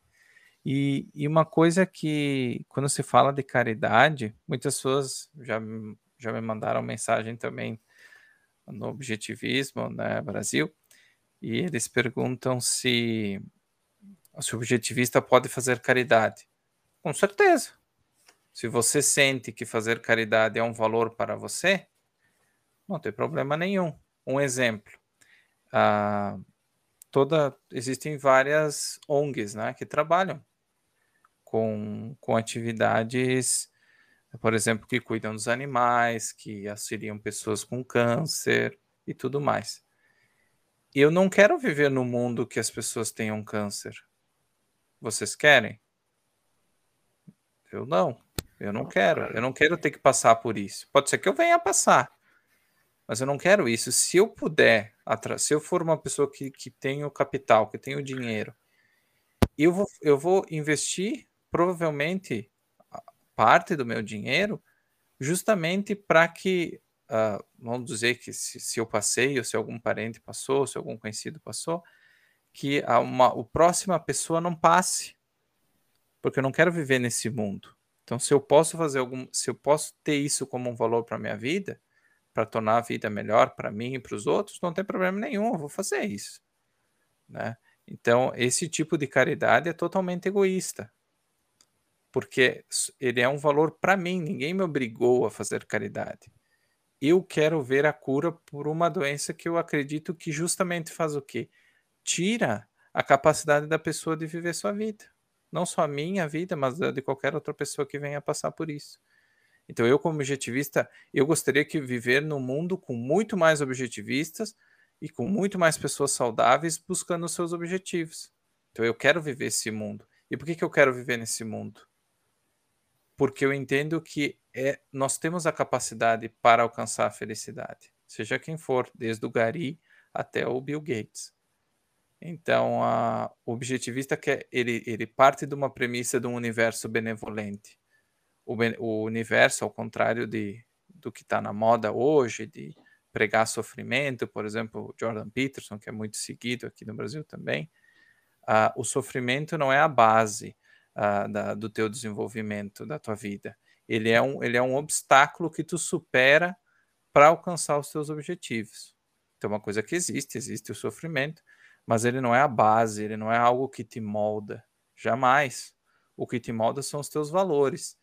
Speaker 3: E, e, uma coisa que, quando se fala de caridade, muitas pessoas já, já me mandaram mensagem também no Objetivismo, né, Brasil, e eles perguntam se, se o objetivista pode fazer caridade. Com certeza. Se você sente que fazer caridade é um valor para você, não tem problema nenhum. Um exemplo. Uh, toda existem várias ONGs né, que trabalham com, com atividades, por exemplo, que cuidam dos animais, que auxiliam pessoas com câncer e tudo mais. Eu não quero viver no mundo que as pessoas tenham câncer. Vocês querem? Eu não. Eu não quero. Eu não quero ter que passar por isso. Pode ser que eu venha passar mas eu não quero isso. Se eu puder, se eu for uma pessoa que, que tem o capital, que tem o dinheiro, eu vou, eu vou investir provavelmente parte do meu dinheiro justamente para que, uh, vamos dizer que se, se, eu passei, ou se algum parente passou, se algum conhecido passou, que a, uma, a próxima pessoa não passe, porque eu não quero viver nesse mundo. Então, se eu posso fazer algum, se eu posso ter isso como um valor para minha vida, para tornar a vida melhor para mim e para os outros, não tem problema nenhum, vou fazer isso. Né? Então, esse tipo de caridade é totalmente egoísta, porque ele é um valor para mim, ninguém me obrigou a fazer caridade. Eu quero ver a cura por uma doença que eu acredito que justamente faz o quê? Tira a capacidade da pessoa de viver sua vida. Não só a minha vida, mas de qualquer outra pessoa que venha passar por isso. Então, eu, como objetivista, eu gostaria que viver num mundo com muito mais objetivistas e com muito mais pessoas saudáveis buscando os seus objetivos. Então, eu quero viver esse mundo. E por que, que eu quero viver nesse mundo? Porque eu entendo que é, nós temos a capacidade para alcançar a felicidade, seja quem for, desde o Gary até o Bill Gates. Então, a, o objetivista quer, ele, ele parte de uma premissa de um universo benevolente o, o universo, ao contrário de, do que está na moda hoje, de pregar sofrimento, por exemplo, Jordan Peterson, que é muito seguido aqui no Brasil também, uh, o sofrimento não é a base. uh, da, do teu desenvolvimento, da tua vida. Ele é um, ele é um obstáculo que tu supera para alcançar os teus objetivos. Então, uma coisa que existe, existe o sofrimento, mas ele não é a base, ele não é algo que te molda. Jamais. O que te molda são os teus valores,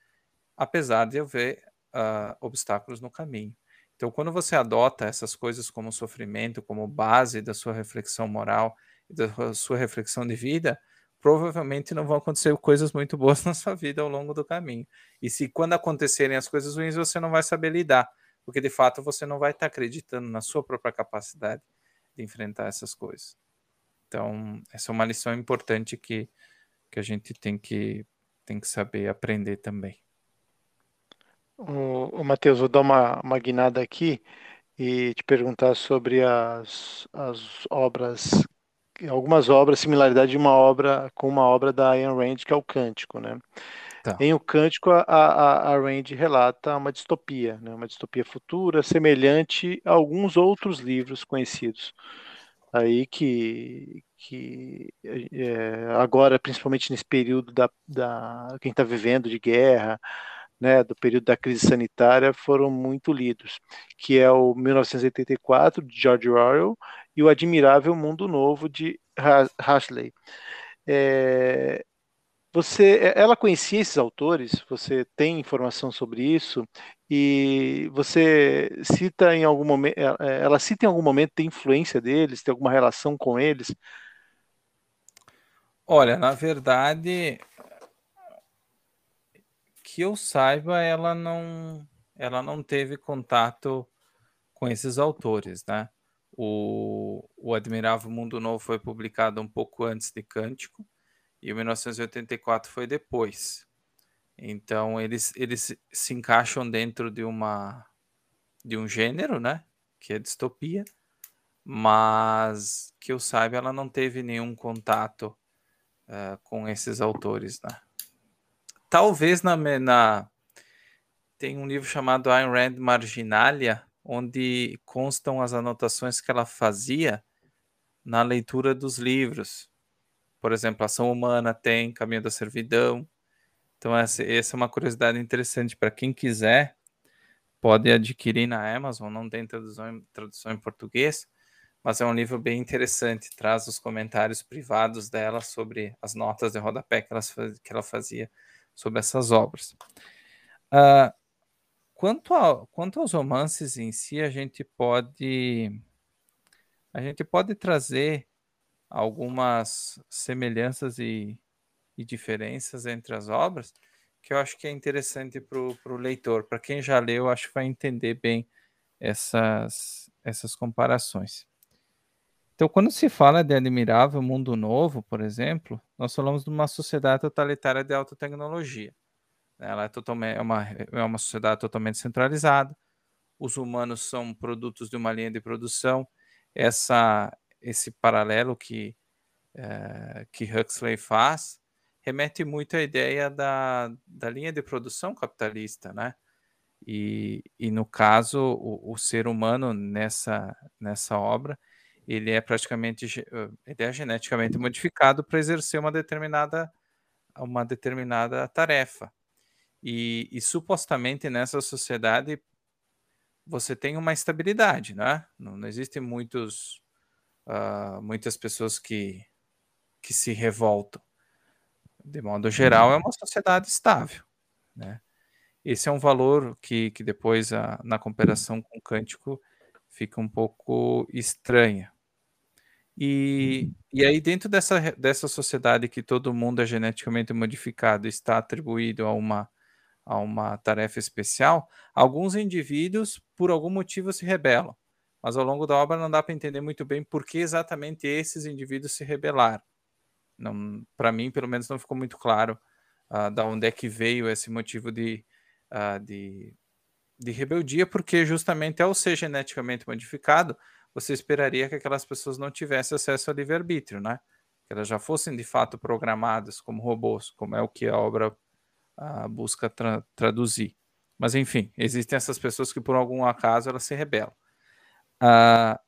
Speaker 3: apesar de haver uh, obstáculos no caminho. Então, quando você adota essas coisas como sofrimento, como base da sua reflexão moral e da sua reflexão de vida, provavelmente não vão acontecer coisas muito boas na sua vida ao longo do caminho. E se quando acontecerem as coisas ruins, você não vai saber lidar, porque de fato você não vai estar acreditando na sua própria capacidade de enfrentar essas coisas. Então, essa é uma lição importante que, que a gente tem que, tem que saber aprender também.
Speaker 1: O, o Matheus, vou dar uma, uma guinada aqui e te perguntar sobre as, as obras, algumas obras, similaridade de uma obra com uma obra da Ayn Rand, que é o Cântico, né? Tá. Em O Cântico, a, a, a Rand relata uma distopia, né? uma distopia futura, semelhante a alguns outros livros conhecidos aí que, que é, agora, principalmente nesse período da, da quem está vivendo de guerra, né, do período da crise sanitária foram muito lidos, que é o 1984 de George Orwell e o Admirável Mundo Novo de Huxley. É, você, é, ela conhecia esses autores? Você tem informação sobre isso? E você cita em algum momento, é, é, ela cita em algum momento tem influência deles, tem alguma relação com eles?
Speaker 3: Olha, na verdade, que eu saiba, ela não, ela não teve contato com esses autores, né? O, o Admirável Mundo Novo foi publicado um pouco antes de Cântico e o 1984 foi depois. Então eles, eles se encaixam dentro de uma de um gênero, né? Que é distopia, mas que eu saiba ela não teve nenhum contato uh, com esses autores, né? Talvez na, na tem um livro chamado Ayn Rand Marginalia, onde constam as anotações que ela fazia na leitura dos livros. Por exemplo, Ação Humana tem Caminho da Servidão. Então, essa, essa é uma curiosidade interessante para quem quiser. Pode adquirir na Amazon, não tem tradução, tradução em português, mas é um livro bem interessante. Traz os comentários privados dela sobre as notas de rodapé que que ela fazia sobre essas obras. Uh, quanto, a, quanto aos romances em si, a gente pode a gente pode trazer algumas semelhanças e, e diferenças entre as obras que eu acho que é interessante para o leitor. Para quem já leu, acho que vai entender bem essas, essas comparações. Então, quando se fala de admirável mundo novo, por exemplo, nós falamos de uma sociedade totalitária de alta tecnologia. Ela é, totalmente, é, uma, é uma sociedade totalmente centralizada. Os humanos são produtos de uma linha de produção. Essa, esse paralelo que, é, que Huxley faz remete muito à ideia da, da linha de produção capitalista, né? E, e no caso, o, o ser humano nessa, nessa obra ele é praticamente ele é geneticamente modificado para exercer uma determinada uma determinada tarefa. E, e, supostamente nessa sociedade você tem uma estabilidade, né? Não, não existem muitos uh, muitas pessoas que que se revoltam. De modo geral, é uma sociedade estável, né? Esse é um valor que, que depois, a, na comparação com o cântico, fica um pouco estranha. E, e aí, dentro dessa, dessa sociedade que todo mundo é geneticamente modificado está atribuído a uma, a uma tarefa especial, alguns indivíduos, por algum motivo, se rebelam. Mas ao longo da obra não dá para entender muito bem por que exatamente esses indivíduos se rebelaram. Para mim, pelo menos, não ficou muito claro uh, da onde é que veio esse motivo de, uh, de, de rebeldia, porque justamente ao ser geneticamente modificado, você esperaria que aquelas pessoas não tivessem acesso ao livre-arbítrio, né? Que elas já fossem de fato programadas como robôs, como é o que a obra a, busca tra traduzir. Mas enfim, existem essas pessoas que por algum acaso elas se rebelam. Ah,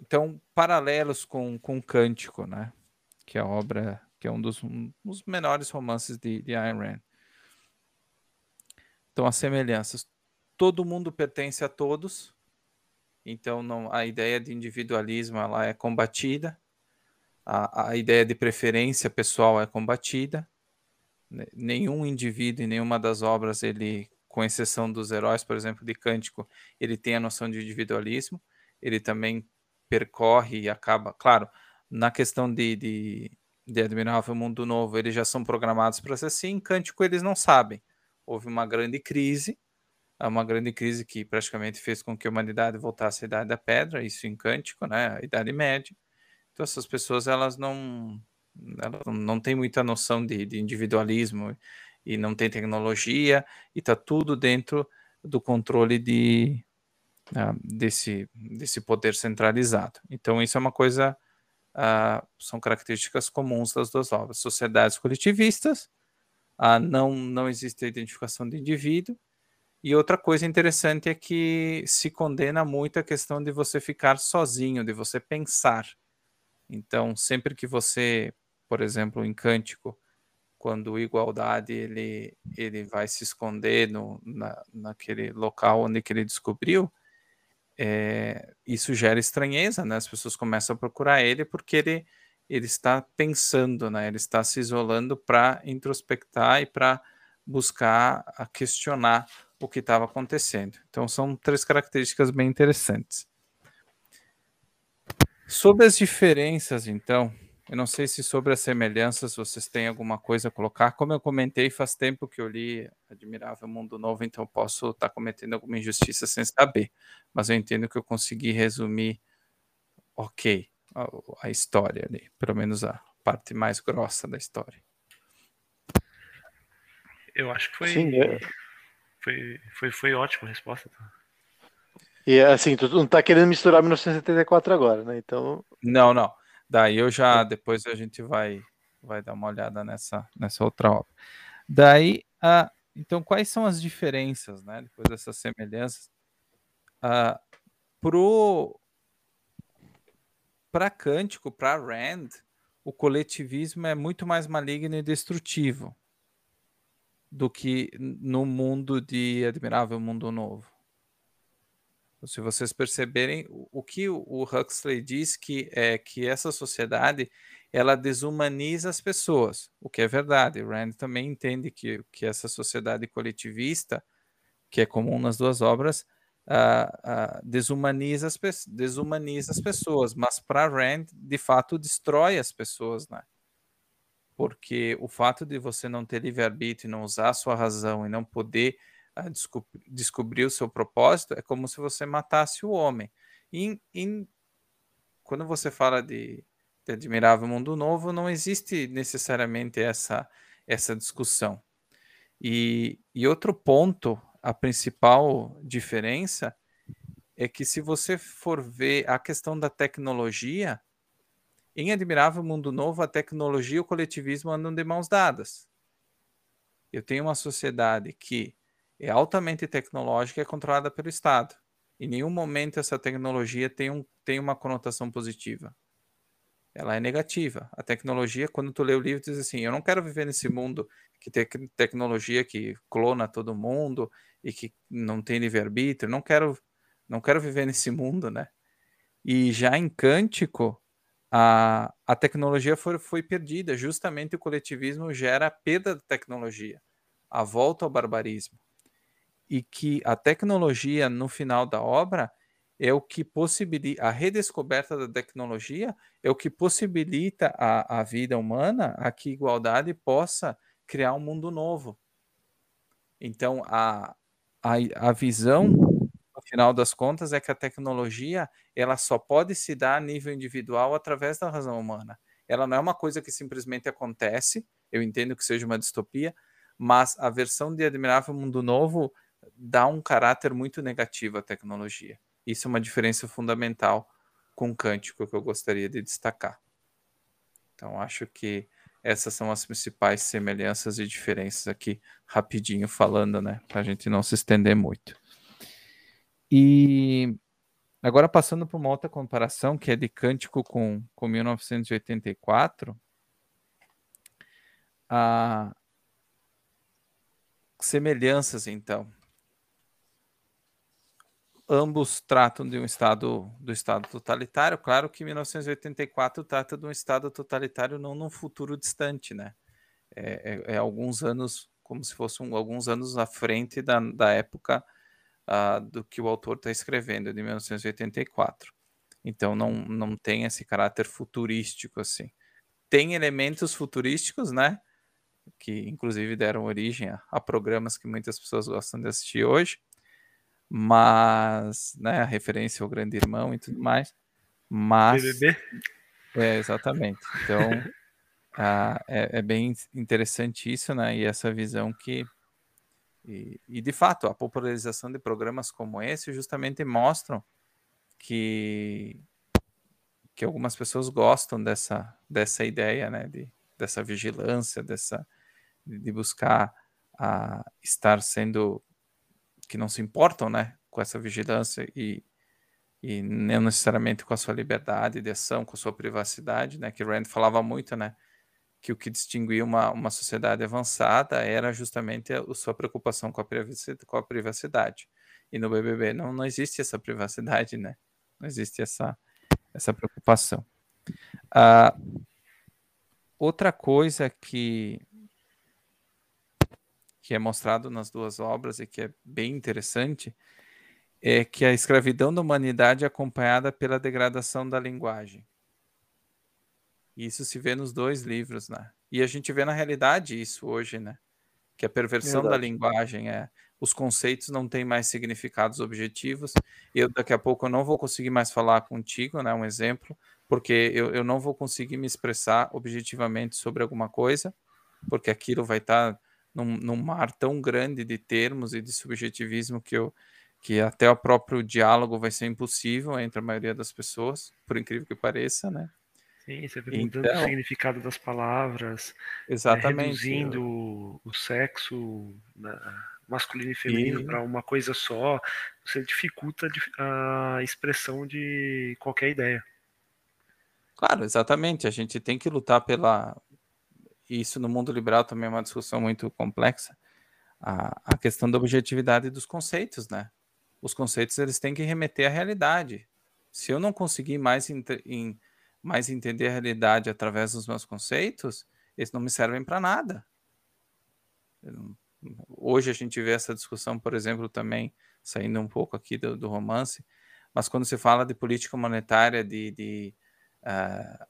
Speaker 3: então, paralelos com, com cântico, né? que é a obra que é um dos, um dos menores romances de, de Ayn Rand. Então, as semelhanças. Todo mundo pertence a todos, então não, a ideia de individualismo ela é combatida, a, a ideia de preferência pessoal é combatida. Nenhum indivíduo em nenhuma das obras, ele, com exceção dos heróis, por exemplo, de Cântico, ele tem a noção de individualismo. Ele também percorre e acaba, claro, na questão de, de, de Admirável Mundo Novo, eles já são programados para ser assim. Em Cântico, eles não sabem. Houve uma grande crise, uma grande crise que praticamente fez com que a humanidade voltasse à Idade da Pedra, isso em Cântico, né, a Idade Média. Então essas pessoas elas não elas não têm muita noção de, de individualismo e não tem tecnologia e está tudo dentro do controle de uh, desse desse poder centralizado. Então isso é uma coisa uh, são características comuns das duas obras. Sociedades coletivistas, uh, não não existe a identificação de indivíduo e outra coisa interessante é que se condena muito a questão de você ficar sozinho, de você pensar. Então, sempre que você, por exemplo, em Cântico, quando igualdade ele, ele vai se esconder no, na, naquele local onde que ele descobriu, é, isso gera estranheza, né? As pessoas começam a procurar ele porque ele, ele está pensando, né? Ele está se isolando para introspectar e para buscar a questionar o que estava acontecendo. Então são três características bem interessantes. Sobre as diferenças, então, eu não sei se sobre as semelhanças vocês têm alguma coisa a colocar. Como eu comentei, faz tempo que eu li Admirável Mundo Novo, então posso estar tá cometendo alguma injustiça sem saber. Mas eu entendo que eu consegui resumir, ok, a, a história ali, pelo menos a parte mais grossa da história.
Speaker 2: Eu acho que foi, Sim, é... foi, foi, foi ótima a resposta. Tá?
Speaker 1: E assim, tu não tá querendo misturar 1974 agora, né? Então.
Speaker 3: Não, não. Daí eu já. Depois a gente vai, vai dar uma olhada nessa, nessa outra obra. Daí, ah, então, quais são as diferenças, né? Depois dessas semelhanças. Ah, pro. Para Cântico, para Rand, o coletivismo é muito mais maligno e destrutivo do que no mundo de Admirável Mundo Novo. Se vocês perceberem, o que o Huxley diz que é que essa sociedade ela desumaniza as pessoas, o que é verdade. Rand também entende que, que essa sociedade coletivista, que é comum nas duas obras, uh, uh, desumaniza, as, desumaniza as pessoas, mas para Rand, de fato, destrói as pessoas, né? Porque o fato de você não ter livre-arbítrio, não usar a sua razão e não poder a descobrir o seu propósito, é como se você matasse o homem. E, e quando você fala de, de Admirável Mundo Novo, não existe necessariamente essa, essa discussão. E, e outro ponto, a principal diferença é que se você for ver a questão da tecnologia, em Admirável Mundo Novo, a tecnologia e o coletivismo andam de mãos dadas. Eu tenho uma sociedade que é altamente tecnológica e é controlada pelo Estado. Em nenhum momento essa tecnologia tem, um, tem uma conotação positiva. Ela é negativa. A tecnologia, quando tu lê o livro, diz assim: eu não quero viver nesse mundo que tem tecnologia que clona todo mundo e que não tem livre-arbítrio. Não quero, não quero viver nesse mundo, né? E já em Cântico, a, a tecnologia foi, foi perdida. Justamente o coletivismo gera a perda da tecnologia, a volta ao barbarismo e que a tecnologia no final da obra é o que possibilita a redescoberta da tecnologia é o que possibilita a, a vida humana a que igualdade possa criar um mundo novo. Então a, a, a visão no final das contas é que a tecnologia ela só pode se dar a nível individual através da razão humana. Ela não é uma coisa que simplesmente acontece. Eu entendo que seja uma distopia, mas a versão de Admirável Mundo Novo dá um caráter muito negativo à tecnologia. Isso é uma diferença fundamental com o cântico que eu gostaria de destacar. Então, acho que essas são as principais semelhanças e diferenças aqui, rapidinho falando, né? Para a gente não se estender muito. E agora passando para uma outra comparação, que é de Cântico com, com 1984, a semelhanças, então. Ambos tratam de um estado do estado totalitário. Claro que 1984 trata de um estado totalitário não num futuro distante, né? É, é, é alguns anos, como se fossem um, alguns anos à frente da, da época uh, do que o autor está escrevendo, de 1984. Então não, não tem esse caráter futurístico assim. Tem elementos futurísticos, né? Que inclusive deram origem a, a programas que muitas pessoas gostam de assistir hoje, mas, né, a referência ao Grande Irmão e tudo mais. Mas.
Speaker 2: BBB?
Speaker 3: É, exatamente. Então, ah, é, é, bem interessante isso, né? E essa visão que. E, e, de fato, a popularização de programas como esse justamente mostram que, que algumas pessoas gostam dessa, dessa ideia, né? De, dessa vigilância, dessa, de buscar a estar sendo que não se importam, né, com essa vigilância e, e não necessariamente com a sua liberdade de ação, com a sua privacidade, né, que Rand falava muito, né, que o que distinguia uma, uma sociedade avançada era justamente a, a sua preocupação com a, privacidade, com a privacidade. E no BBB não, não existe essa privacidade, né, não existe essa, essa preocupação. Ah, outra coisa que que é mostrado nas duas obras e que é bem interessante, é que a escravidão da humanidade é acompanhada pela degradação da linguagem. Isso se vê nos dois livros, né? E a gente vê na realidade isso hoje, né? Que a perversão Verdade. da linguagem é os conceitos não têm mais significados objetivos. Eu daqui a pouco eu não vou conseguir mais falar contigo, né? Um exemplo, porque eu, eu não vou conseguir me expressar objetivamente sobre alguma coisa, porque aquilo vai estar tá num, num mar tão grande de termos e de subjetivismo que eu que até o próprio diálogo vai ser impossível entre a maioria das pessoas, por incrível que pareça, né?
Speaker 2: Sim, você vê mudando então, o significado das palavras,
Speaker 3: né, exatamente,
Speaker 2: reduzindo eu... o sexo né, masculino e feminino e... para uma coisa só, você dificulta a expressão de qualquer ideia.
Speaker 3: Claro, exatamente. A gente tem que lutar pela, isso no mundo liberal também é uma discussão muito complexa, a, a questão da objetividade dos conceitos, né? Os conceitos eles têm que remeter à realidade. Se eu não conseguir mais, em, mais entender a realidade através dos meus conceitos, eles não me servem para nada. Hoje a gente vê essa discussão, por exemplo, também saindo um pouco aqui do, do romance, mas quando se fala de política monetária, de, de uh,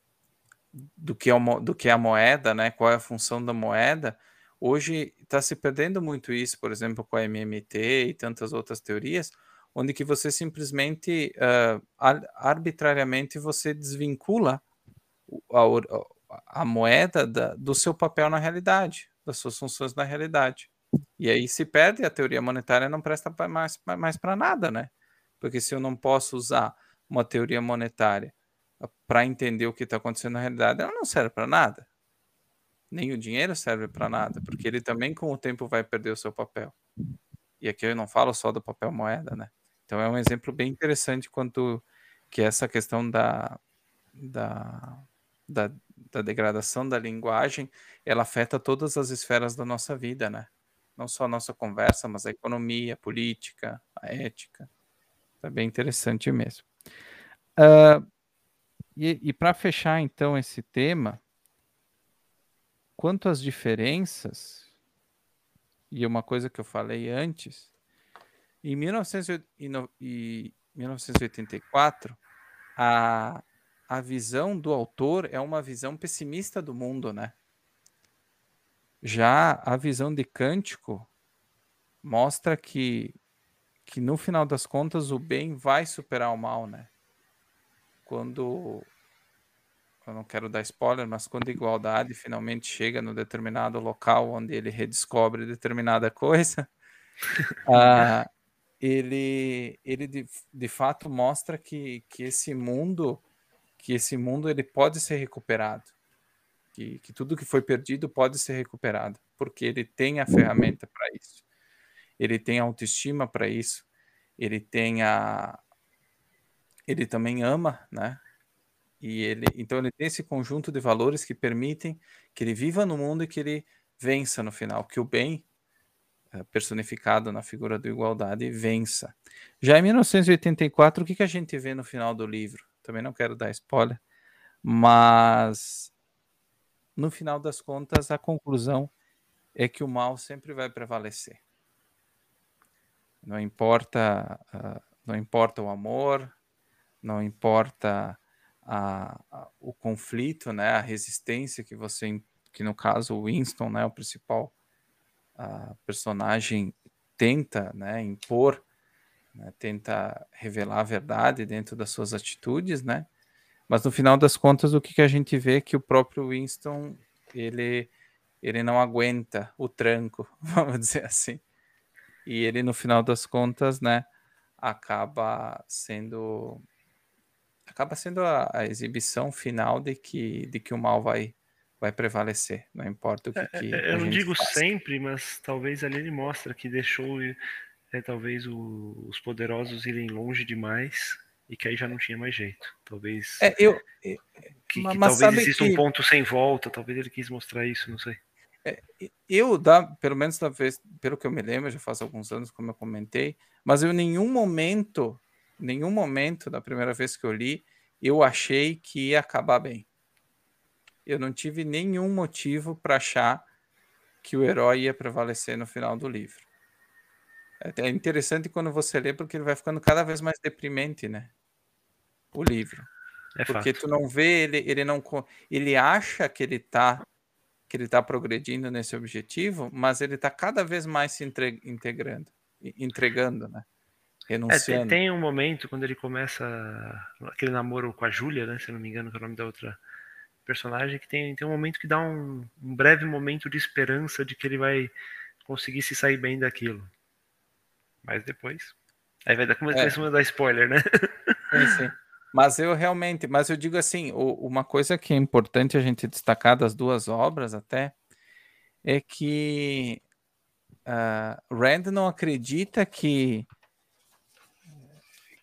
Speaker 3: do que, é o, do que é a moeda, né? Qual é a função da moeda? Hoje está se perdendo muito isso, por exemplo, com a MMT e tantas outras teorias, onde que você simplesmente, uh, arbitrariamente, você desvincula a, a moeda da, do seu papel na realidade, das suas funções na realidade. E aí se perde a teoria monetária, não presta mais, mais para nada, né? Porque se eu não posso usar uma teoria monetária para entender o que está acontecendo na realidade, ela não serve para nada. Nem o dinheiro serve para nada, porque ele também com o tempo vai perder o seu papel. E aqui eu não falo só do papel moeda, né? Então é um exemplo bem interessante quanto que essa questão da, da, da, da degradação da linguagem, ela afeta todas as esferas da nossa vida, né? Não só a nossa conversa, mas a economia, a política, a ética. É bem interessante mesmo. Uh, e, e para fechar então esse tema, quanto às diferenças, e uma coisa que eu falei antes, em 1984, a, a visão do autor é uma visão pessimista do mundo, né? Já a visão de Cântico mostra que, que no final das contas o bem vai superar o mal, né? quando eu não quero dar spoiler, mas quando a igualdade finalmente chega no determinado local onde ele redescobre determinada coisa, uh, ele, ele de, de fato mostra que, que esse mundo que esse mundo ele pode ser recuperado, que, que tudo que foi perdido pode ser recuperado, porque ele tem a ferramenta para isso, ele tem autoestima para isso, ele tem a, ele também ama, né? E ele, então ele tem esse conjunto de valores que permitem que ele viva no mundo e que ele vença no final, que o bem personificado na figura da igualdade vença. Já em 1984, o que, que a gente vê no final do livro? Também não quero dar spoiler, mas no final das contas a conclusão é que o mal sempre vai prevalecer. Não importa, uh, não importa o amor, não importa a, a, o conflito, né, a resistência que você, que no caso o Winston, né, o principal a personagem tenta, né, impor, né, tenta revelar a verdade dentro das suas atitudes, né, mas no final das contas o que, que a gente vê é que o próprio Winston ele ele não aguenta o tranco, vamos dizer assim, e ele no final das contas, né, acaba sendo acaba sendo a, a, exibição final de que, de que o mal vai, vai prevalecer, não importa o que, é, que
Speaker 2: é, Eu não digo faça. sempre, mas talvez ali ele mostra que deixou é, talvez o, os poderosos irem longe demais e que aí já não tinha mais jeito. Talvez
Speaker 3: é, eu, eu
Speaker 2: que, mas, que mas talvez exista que... um ponto sem volta, talvez ele quis mostrar isso, não sei.
Speaker 3: É, eu, da, pelo menos da vez, pelo que eu me lembro, já faz alguns anos, como eu comentei, mas eu em nenhum momento nenhum momento da primeira vez que eu li eu achei que ia acabar bem. Eu não tive nenhum motivo para achar que o herói ia prevalecer no final do livro. É, é interessante quando você lê porque ele vai ficando cada vez mais deprimente, né? O livro. É porque fato. tu não vê ele, ele não ele acha que ele tá que ele tá progredindo nesse objetivo, mas ele tá cada vez mais se integrando, entregando, né?
Speaker 2: Renunciando. É, tem, tem, um momento quando ele começa aquele namoro com a Júlia, né? Se não me engano, que é o nome da outra personagem, que tem, tem um momento que dá um, um breve momento de esperança de que ele vai conseguir se sair bem daquilo. Mas depois. Aí vai dar como é. dar spoiler, né?
Speaker 3: Sim, sim. Mas eu realmente, mas eu digo assim, uma coisa que é importante a gente destacar das duas obras até é que uh, Rand não acredita que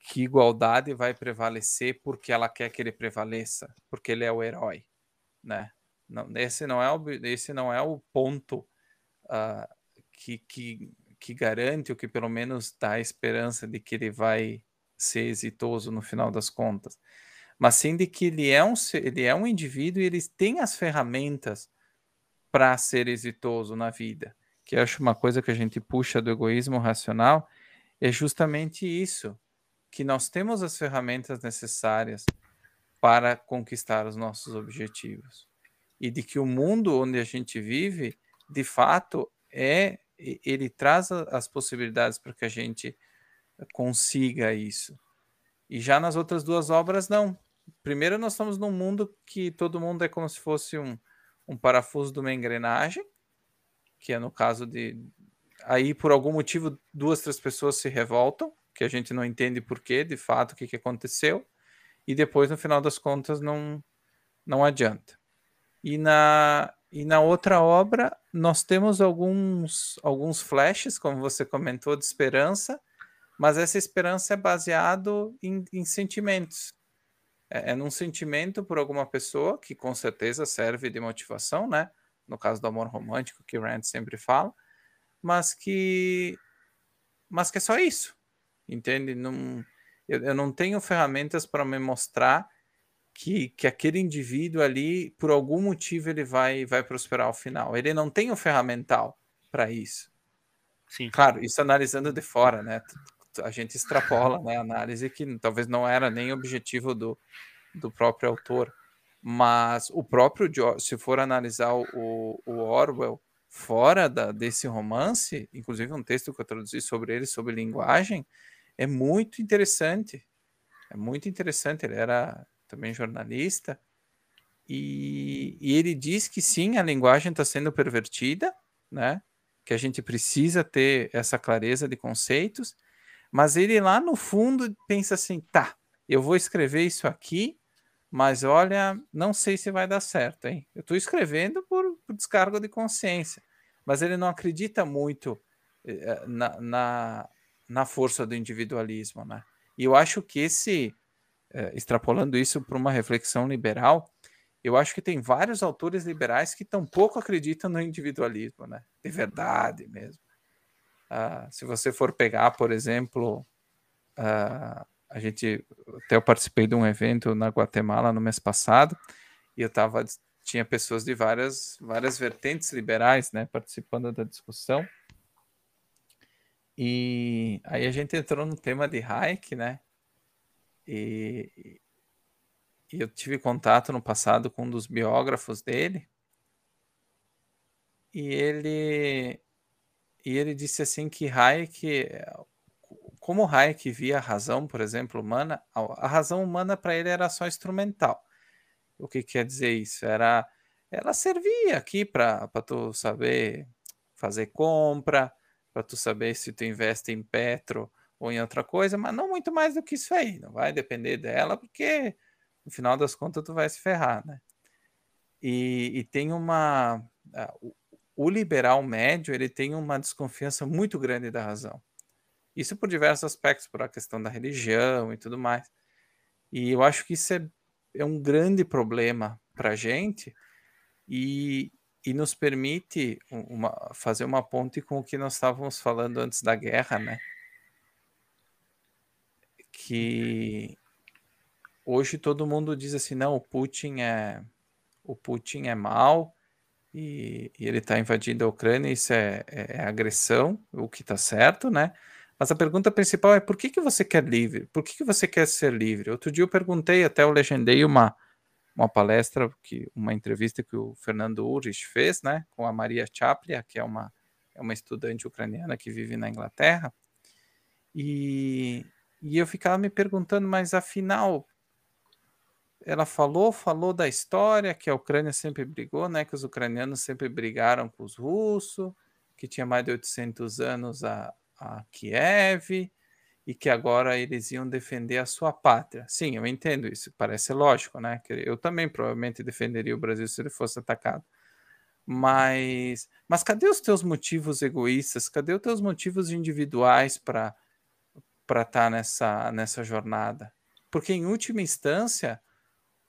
Speaker 3: que igualdade vai prevalecer porque ela quer que ele prevaleça, porque ele é o herói, né? Não, esse não é o, esse não é o ponto uh, que, que, que garante ou que pelo menos dá a esperança de que ele vai ser exitoso no final das contas, mas sim de que ele é um, ele é um indivíduo e ele tem as ferramentas para ser exitoso na vida. Que eu acho uma coisa que a gente puxa do egoísmo racional é justamente isso que nós temos as ferramentas necessárias para conquistar os nossos objetivos e de que o mundo onde a gente vive, de fato, é ele traz as possibilidades para que a gente consiga isso. E já nas outras duas obras não. Primeiro nós estamos num mundo que todo mundo é como se fosse um, um parafuso de uma engrenagem, que é no caso de aí por algum motivo duas três pessoas se revoltam que a gente não entende porquê, de fato, o que, que aconteceu, e depois, no final das contas, não, não adianta. E na, e na outra obra, nós temos alguns, alguns flashes, como você comentou, de esperança, mas essa esperança é baseado em, em sentimentos. É, é num sentimento por alguma pessoa, que com certeza serve de motivação, né? No caso do amor romântico, que Rand sempre fala, mas que, mas que é só isso entende? Não, eu, eu não tenho ferramentas para me mostrar que, que aquele indivíduo ali, por algum motivo, ele vai, vai prosperar ao final. Ele não tem o ferramental para isso. Sim. Claro, isso analisando de fora, né? A gente extrapola né, a análise que talvez não era nem objetivo do, do próprio autor. Mas o próprio, se for analisar o, o Orwell fora da, desse romance, inclusive um texto que eu traduzi sobre ele, sobre linguagem, é muito interessante. É muito interessante. Ele era também jornalista. E, e ele diz que sim, a linguagem está sendo pervertida, né? Que a gente precisa ter essa clareza de conceitos. Mas ele lá no fundo pensa assim: tá, eu vou escrever isso aqui, mas olha, não sei se vai dar certo, hein? Eu estou escrevendo por, por, descargo de consciência, mas ele não acredita muito eh, na, na, na força do individualismo, né? E eu acho que esse é, extrapolando isso para uma reflexão liberal, eu acho que tem vários autores liberais que tampouco acreditam no individualismo, né? De verdade mesmo. Uh, se você for pegar, por exemplo, uh, a gente até eu participei de um evento na Guatemala no mês passado e eu tava tinha pessoas de várias várias vertentes liberais, né, participando da discussão. E aí a gente entrou no tema de Hayek, né? E, e eu tive contato no passado com um dos biógrafos dele. E ele e ele disse assim que Hayek como Hayek via a razão, por exemplo, humana, a razão humana para ele era só instrumental. O que quer dizer isso? Era ela servia aqui para tu saber fazer compra, para tu saber se tu investe em petro ou em outra coisa, mas não muito mais do que isso aí. Não vai depender dela, porque no final das contas tu vai se ferrar, né? E, e tem uma. Uh, o, o liberal médio ele tem uma desconfiança muito grande da razão. Isso por diversos aspectos, por a questão da religião e tudo mais. E eu acho que isso é, é um grande problema para a gente e, e nos permite uma, fazer uma ponte com o que nós estávamos falando antes da guerra, né? Que hoje todo mundo diz assim, não, o Putin é o Putin é mal e, e ele está invadindo a Ucrânia, isso é, é, é agressão, o que está certo, né? Mas a pergunta principal é por que, que você quer livre? Por que, que você quer ser livre? Outro dia eu perguntei, até eu legendei uma, uma palestra, que, uma entrevista que o Fernando Urich fez, né, com a Maria Chaplia, que é uma, é uma estudante ucraniana que vive na Inglaterra, e, e eu ficava me perguntando, mas afinal, ela falou, falou da história, que a Ucrânia sempre brigou, né, que os ucranianos sempre brigaram com os russos, que tinha mais de 800 anos a, a Kiev, e que agora eles iam defender a sua pátria. Sim, eu entendo isso, parece lógico, né? Eu também provavelmente defenderia o Brasil se ele fosse atacado. Mas, mas cadê os teus motivos egoístas? Cadê os teus motivos individuais para para estar tá nessa nessa jornada? Porque em última instância,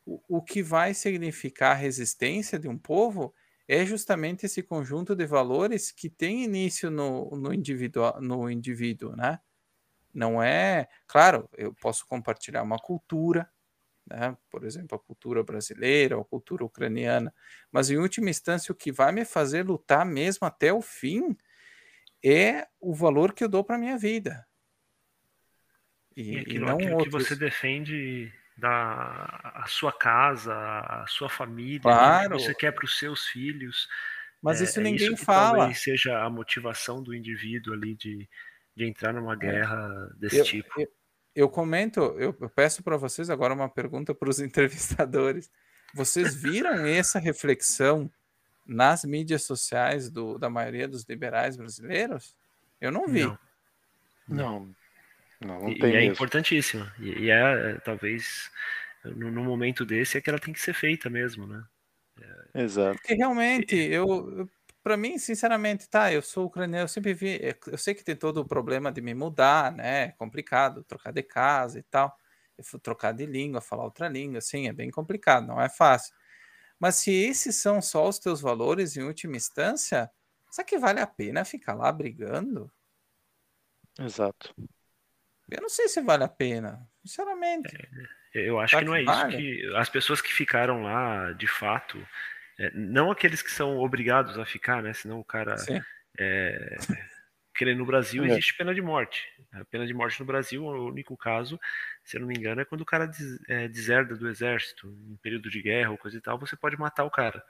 Speaker 3: o, o que vai significar a resistência de um povo é justamente esse conjunto de valores que tem início no, no, indivíduo, no indivíduo, né? Não é, claro, eu posso compartilhar uma cultura, né? por exemplo, a cultura brasileira, a cultura ucraniana, mas em última instância o que vai me fazer lutar mesmo até o fim é o valor que eu dou para minha vida.
Speaker 2: E, e, aquilo, e não aquilo outros... que você defende da a sua casa, a sua família,
Speaker 3: claro.
Speaker 2: que você quer para os seus filhos.
Speaker 3: Mas é, isso é ninguém isso fala. Talvez
Speaker 2: seja a motivação do indivíduo ali de de entrar numa é. guerra desse
Speaker 3: eu,
Speaker 2: tipo.
Speaker 3: Eu, eu comento, eu, eu peço para vocês agora uma pergunta para os entrevistadores. Vocês viram essa reflexão nas mídias sociais do, da maioria dos liberais brasileiros? Eu não vi.
Speaker 1: Não. Não, não, não
Speaker 2: e,
Speaker 1: tem.
Speaker 2: E é importantíssima. E, e é, talvez, no, no, momento desse, é que ela tem que ser feita mesmo, né?
Speaker 1: É... Exato.
Speaker 3: Porque realmente, eu, para mim, sinceramente, tá, eu sou ucraniano, eu sempre vi, eh, eu sei que tem todo o problema de me mudar, né? É complicado, trocar de casa e tal. Trocar de língua, falar outra língua, assim, é bem complicado, não é fácil. Mas se esses são só os teus valores em última instância, será que vale a pena ficar lá brigando?
Speaker 1: Exato.
Speaker 3: Eu não sei se vale a pena, sinceramente.
Speaker 2: É, eu acho que não é vale? isso que as pessoas que ficaram lá, de fato, é, não aqueles que são obrigados a ficar, né? Senão o cara. É, que no Brasil é. existe pena de morte. A pena de morte no Brasil, o único caso, se eu não me engano, é quando o cara des, é, deserda do exército, em período de guerra ou coisa e tal, você pode matar o cara.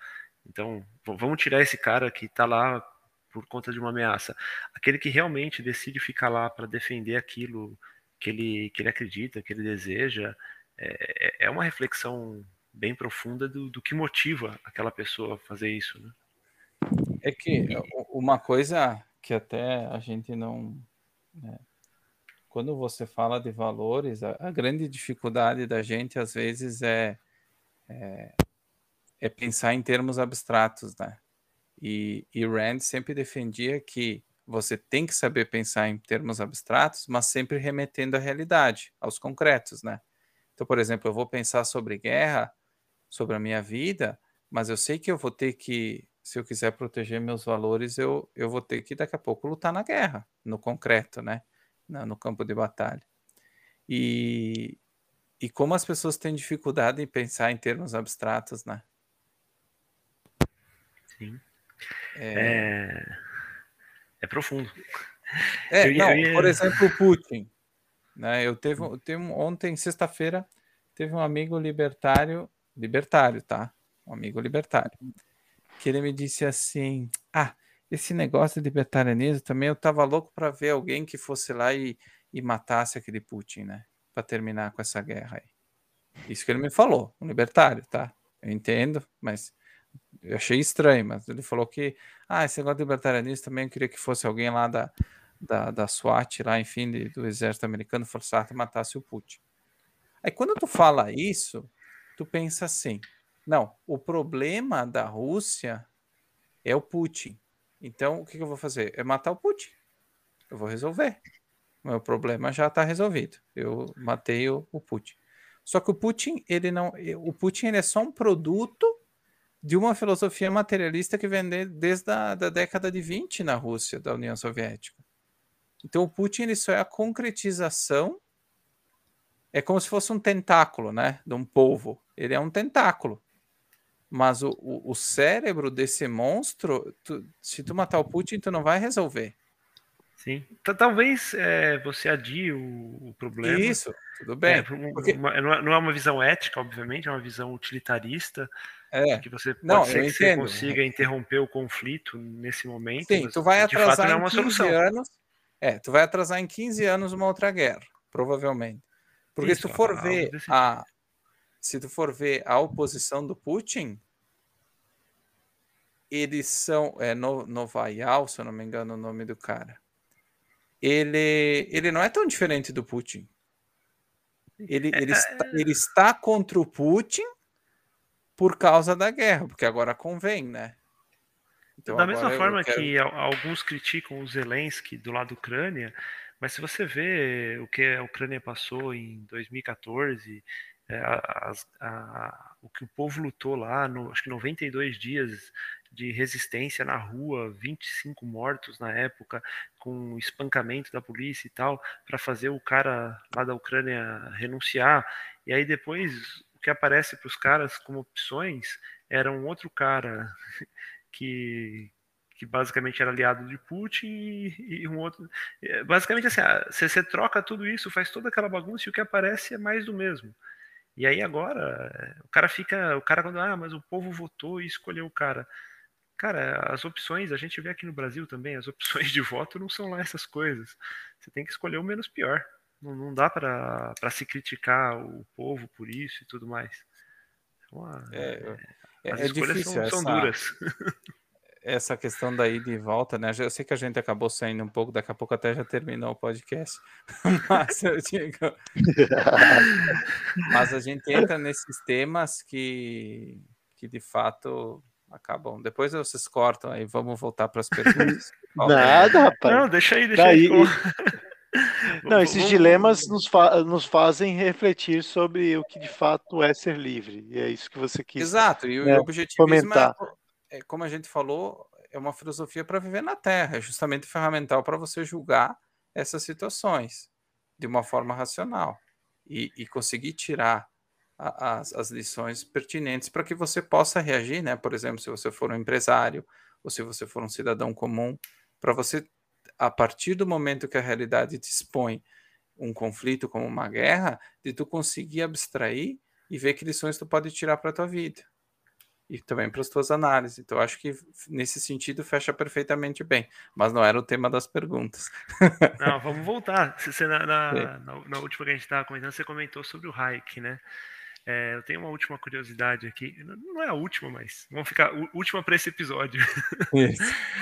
Speaker 2: Então, vamos tirar esse cara que está lá por conta de uma ameaça. Aquele que realmente decide ficar lá para defender aquilo que ele, que ele acredita, que ele deseja, é, é, é uma reflexão bem profunda do, do que motiva aquela pessoa a fazer isso, né?
Speaker 3: É que uma coisa que até a gente não. Né, quando você fala de valores, a, a, grande dificuldade da gente às vezes é, é, é, pensar em termos abstratos, né? E, e Rand sempre defendia que você tem que saber pensar em termos abstratos, mas sempre remetendo à realidade, aos concretos, né? Então, por exemplo, eu vou pensar sobre guerra, sobre a minha vida, mas eu sei que eu vou ter que, se eu quiser proteger meus valores, eu, eu vou ter que daqui a pouco lutar na guerra, no concreto, né? No campo de batalha. E, e como as pessoas têm dificuldade em pensar em termos abstratos, né?
Speaker 2: Sim. É, é, é profundo.
Speaker 3: É, eu, não, eu por exemplo, o Putin. Né? Eu teve, eu teve ontem, sexta-feira, teve um amigo libertário, libertário, tá? Um amigo libertário, que ele me disse assim: Ah, esse negócio de libertarianismo também eu tava louco para ver alguém que fosse lá e, e matasse aquele Putin, né? Para terminar com essa guerra aí. Isso que ele me falou, um libertário, tá? Eu entendo, mas eu achei estranho, mas ele falou que, ah, esse negócio de libertarianismo também eu queria que fosse alguém lá da, da, da SWAT, lá, enfim, de, do exército americano, forçasse e matasse o Putin. Aí quando tu fala isso, tu pensa assim, não, o problema da Rússia é o Putin. Então, o que, que eu vou fazer? É matar o Putin. Eu vou resolver. Meu problema já está resolvido. Eu matei o, o, Putin. Só que o Putin, ele não. O Putin ele é só um produto de uma filosofia materialista que vem desde a da década de 20 na Rússia, da União Soviética. Então o Putin ele só é a concretização, é como se fosse um tentáculo, né, de um polvo. Ele é um tentáculo. Mas o, o, o cérebro desse monstro, tu, se tu matar o Putin, tu não vai resolver.
Speaker 2: Sim. Talvez é, você adie o, o, problema.
Speaker 3: Isso, tudo bem.
Speaker 2: É, Porque... uma, não é uma visão ética, obviamente, é uma visão utilitarista. É. Que você pode não, ser que você consiga interromper o conflito nesse momento.
Speaker 3: Sim, tu vai atrasar fato, é uma 15 solução. anos. É, tu vai atrasar em 15 anos uma outra guerra, provavelmente. Porque Isso, se tu for ver a se tu for ver a oposição do Putin, eles são é no, Novayal, se eu não me engano o nome do cara. Ele ele não é tão diferente do Putin. Ele, é, ele, está, é. ele está contra o Putin por causa da guerra, porque agora convém, né?
Speaker 2: Então, da mesma forma quero... que alguns criticam o Zelensky do lado da Ucrânia, mas se você vê o que a Ucrânia passou em 2014, é, a, a, o que o povo lutou lá, no, acho que 92 dias de resistência na rua, 25 mortos na época, com espancamento da polícia e tal, para fazer o cara lá da Ucrânia renunciar. E aí depois o que aparece para os caras como opções era um outro cara que, que basicamente era aliado de Putin e, e um outro. É, basicamente assim, você, você troca tudo isso, faz toda aquela bagunça e o que aparece é mais do mesmo. E aí agora o cara fica, o cara quando ah, mas o povo votou e escolheu o cara. Cara, as opções, a gente vê aqui no Brasil também, as opções de voto não são lá essas coisas. Você tem que escolher o menos pior. Não, não dá para se criticar o povo por isso e tudo mais.
Speaker 3: Então, é, é, é difícil são, essa, são duras. essa questão daí de volta, né? Eu sei que a gente acabou saindo um pouco, daqui a pouco até já terminou o podcast. Mas eu digo. Mas a gente entra nesses temas que, que de fato acabam. Depois vocês cortam aí, vamos voltar para as perguntas.
Speaker 1: Nada, rapaz.
Speaker 2: Não, deixa aí, deixa Daí... aí.
Speaker 1: Não, esses dilemas nos, fa nos, fazem refletir sobre o que de fato é ser livre. E é isso que você quis.
Speaker 3: Exato, e né, o objetivismo comentar. É, é, como a gente falou, é uma filosofia para viver na Terra, é justamente ferramental para você julgar essas situações de uma forma racional e, e conseguir tirar a, as, as lições pertinentes para que você possa reagir, né? Por exemplo, se você for um empresário ou se você for um cidadão comum, para você a partir do momento que a realidade te expõe um conflito como uma guerra, de tu conseguir abstrair e ver que lições tu pode tirar para tua vida. E também para as tuas análises. Então, acho que nesse sentido fecha perfeitamente bem. Mas não era o tema das perguntas.
Speaker 2: Não, vamos voltar. Você, na, na, na, na última que a gente estava comentando, você comentou sobre o Hayek, né? É, eu tenho uma última curiosidade aqui. Não é a última, mas vamos ficar última para esse episódio.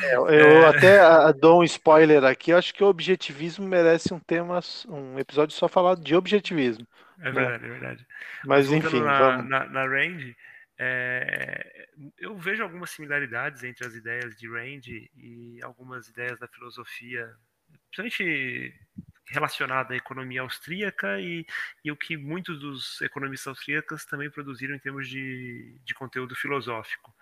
Speaker 1: É, eu é... até dou um spoiler aqui. Eu acho que o objetivismo merece um tema, um episódio só falado de objetivismo.
Speaker 2: É verdade, né? é verdade.
Speaker 1: Mas, mas enfim,
Speaker 2: na,
Speaker 1: vamos...
Speaker 2: na, na Range, é, eu vejo algumas similaridades entre as ideias de Range e algumas ideias da filosofia, principalmente relacionada à economia austríaca e, e o que muitos dos economistas austríacos também produziram em termos de, de conteúdo filosófico.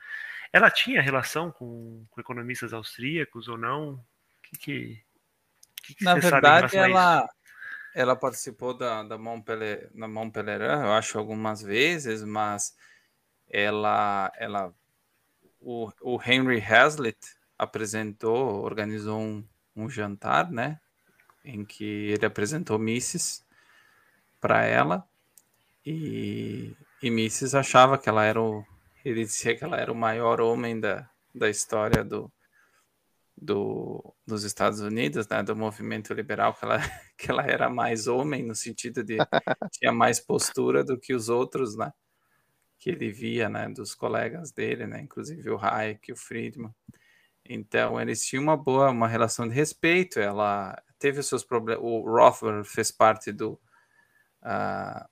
Speaker 2: Ela tinha relação com, com economistas austríacos ou não? O que, que,
Speaker 3: que Na verdade, ela, ela participou da, da Montpellier, na Montpellier, eu acho, algumas vezes, mas ela, ela o, o Henry Hazlitt apresentou, organizou um, um jantar, né? Em que ele apresentou Misses para ela e, e Misses achava que ela era o, ele dizia que ela era o maior homem da, da história do, do, dos Estados Unidos, né, do movimento liberal, que ela, que ela era mais homem, no sentido de tinha mais postura do que os outros, né, que ele via, né, dos colegas dele, né, inclusive o Hayek o Friedman. Então, eles tinham uma boa, uma relação de respeito, ela teve os seus problemas, o Rothbard fez parte do, uh,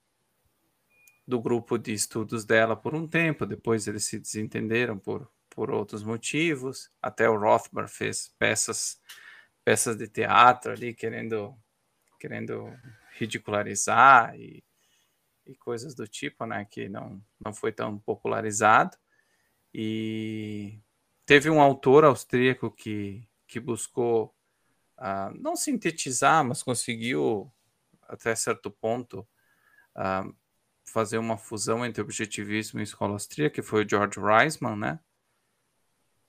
Speaker 3: do grupo de estudos dela por um tempo, depois eles se desentenderam por por outros motivos. Até o Rothbard fez peças peças de teatro ali querendo querendo ridicularizar e, e coisas do tipo, né, que não não foi tão popularizado. E teve um autor austríaco que que buscou uh, não sintetizar, mas conseguiu até certo ponto uh, fazer uma fusão entre objetivismo e escola austríaca, que foi o George Reisman, né?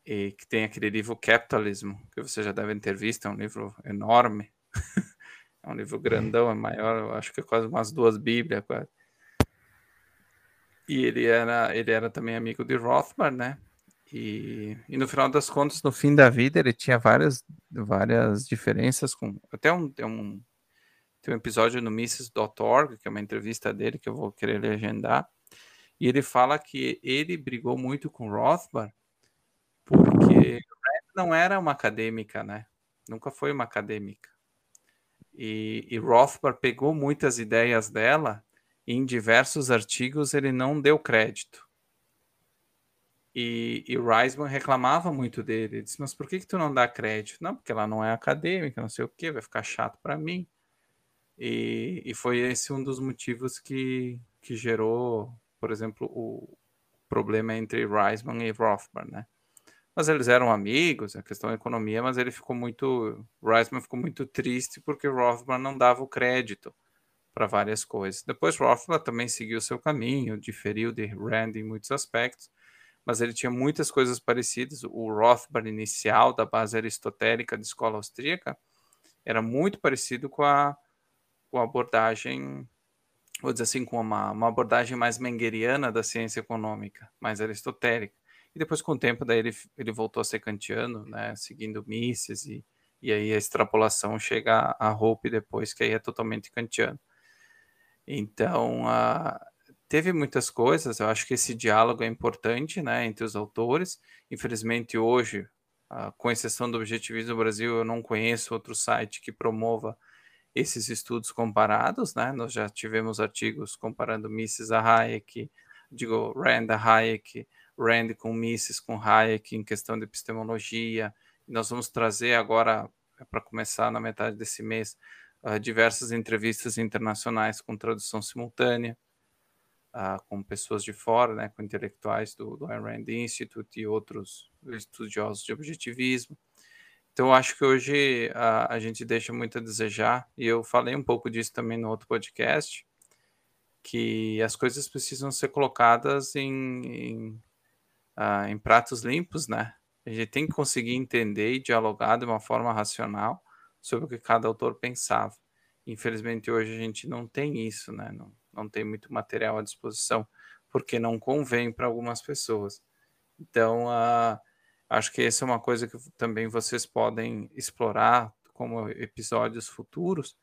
Speaker 3: e que tem aquele livro Capitalism, que vocês já devem ter visto, é um livro enorme, é um livro grandão, é maior, acho que é quase umas duas bíblias, quase. E ele era, ele era também amigo de Rothbard, né? E, e no final das contas, no fim da vida, ele tinha várias, várias diferenças com. Até um, tem, um, tem um episódio no Mises.org, que é uma entrevista dele, que eu vou querer legendar. E ele fala que ele brigou muito com Rothbard porque não era uma acadêmica, né? Nunca foi uma acadêmica. E, e Rothbard pegou muitas ideias dela em diversos artigos ele não deu crédito. E, e Reisman reclamava muito dele. Ele disse, mas por que, que tu não dá crédito? Não, porque ela não é acadêmica, não sei o que, vai ficar chato para mim. E, e foi esse um dos motivos que, que gerou, por exemplo, o problema entre Reisman e Rothbard, né? mas eles eram amigos, a questão da economia, mas ele ficou muito, Reisman ficou muito triste porque Rothbard não dava o crédito para várias coisas. Depois Rothbard também seguiu seu caminho, diferiu de Rand em muitos aspectos, mas ele tinha muitas coisas parecidas. O Rothbard inicial da base aristotélica de escola austríaca era muito parecido com a, com a abordagem, vou dizer assim, com uma, uma abordagem mais mengeriana da ciência econômica, mais aristotélica. E depois, com o tempo, daí ele, ele voltou a ser kantiano, né? Seguindo Mises e, e aí a extrapolação chega a Hope depois, que aí é totalmente kantiano. Então, uh, teve muitas coisas, eu acho que esse diálogo é importante, né, entre os autores. Infelizmente, hoje, uh, com exceção do Objetivismo Brasil, eu não conheço outro site que promova esses estudos comparados, né? Nós já tivemos artigos comparando Mises a Hayek, digo, Rand a Hayek, Rand com Mises, com Hayek em questão de epistemologia. Nós vamos trazer agora, é para começar na metade desse mês, uh, diversas entrevistas internacionais com tradução simultânea, uh, com pessoas de fora, né, com intelectuais do, do Rand Institute e outros estudiosos de objetivismo. Então, acho que hoje uh, a gente deixa muito a desejar, e eu falei um pouco disso também no outro podcast, que as coisas precisam ser colocadas em, em uh, em pratos limpos, né? A gente tem que conseguir entender e dialogar de uma forma racional sobre o que cada autor pensava. Infelizmente, hoje a gente não tem isso, né? Não, não tem muito material à disposição, porque não convém para algumas pessoas. Então, uh, acho que essa é uma coisa que também vocês podem explorar como episódios futuros,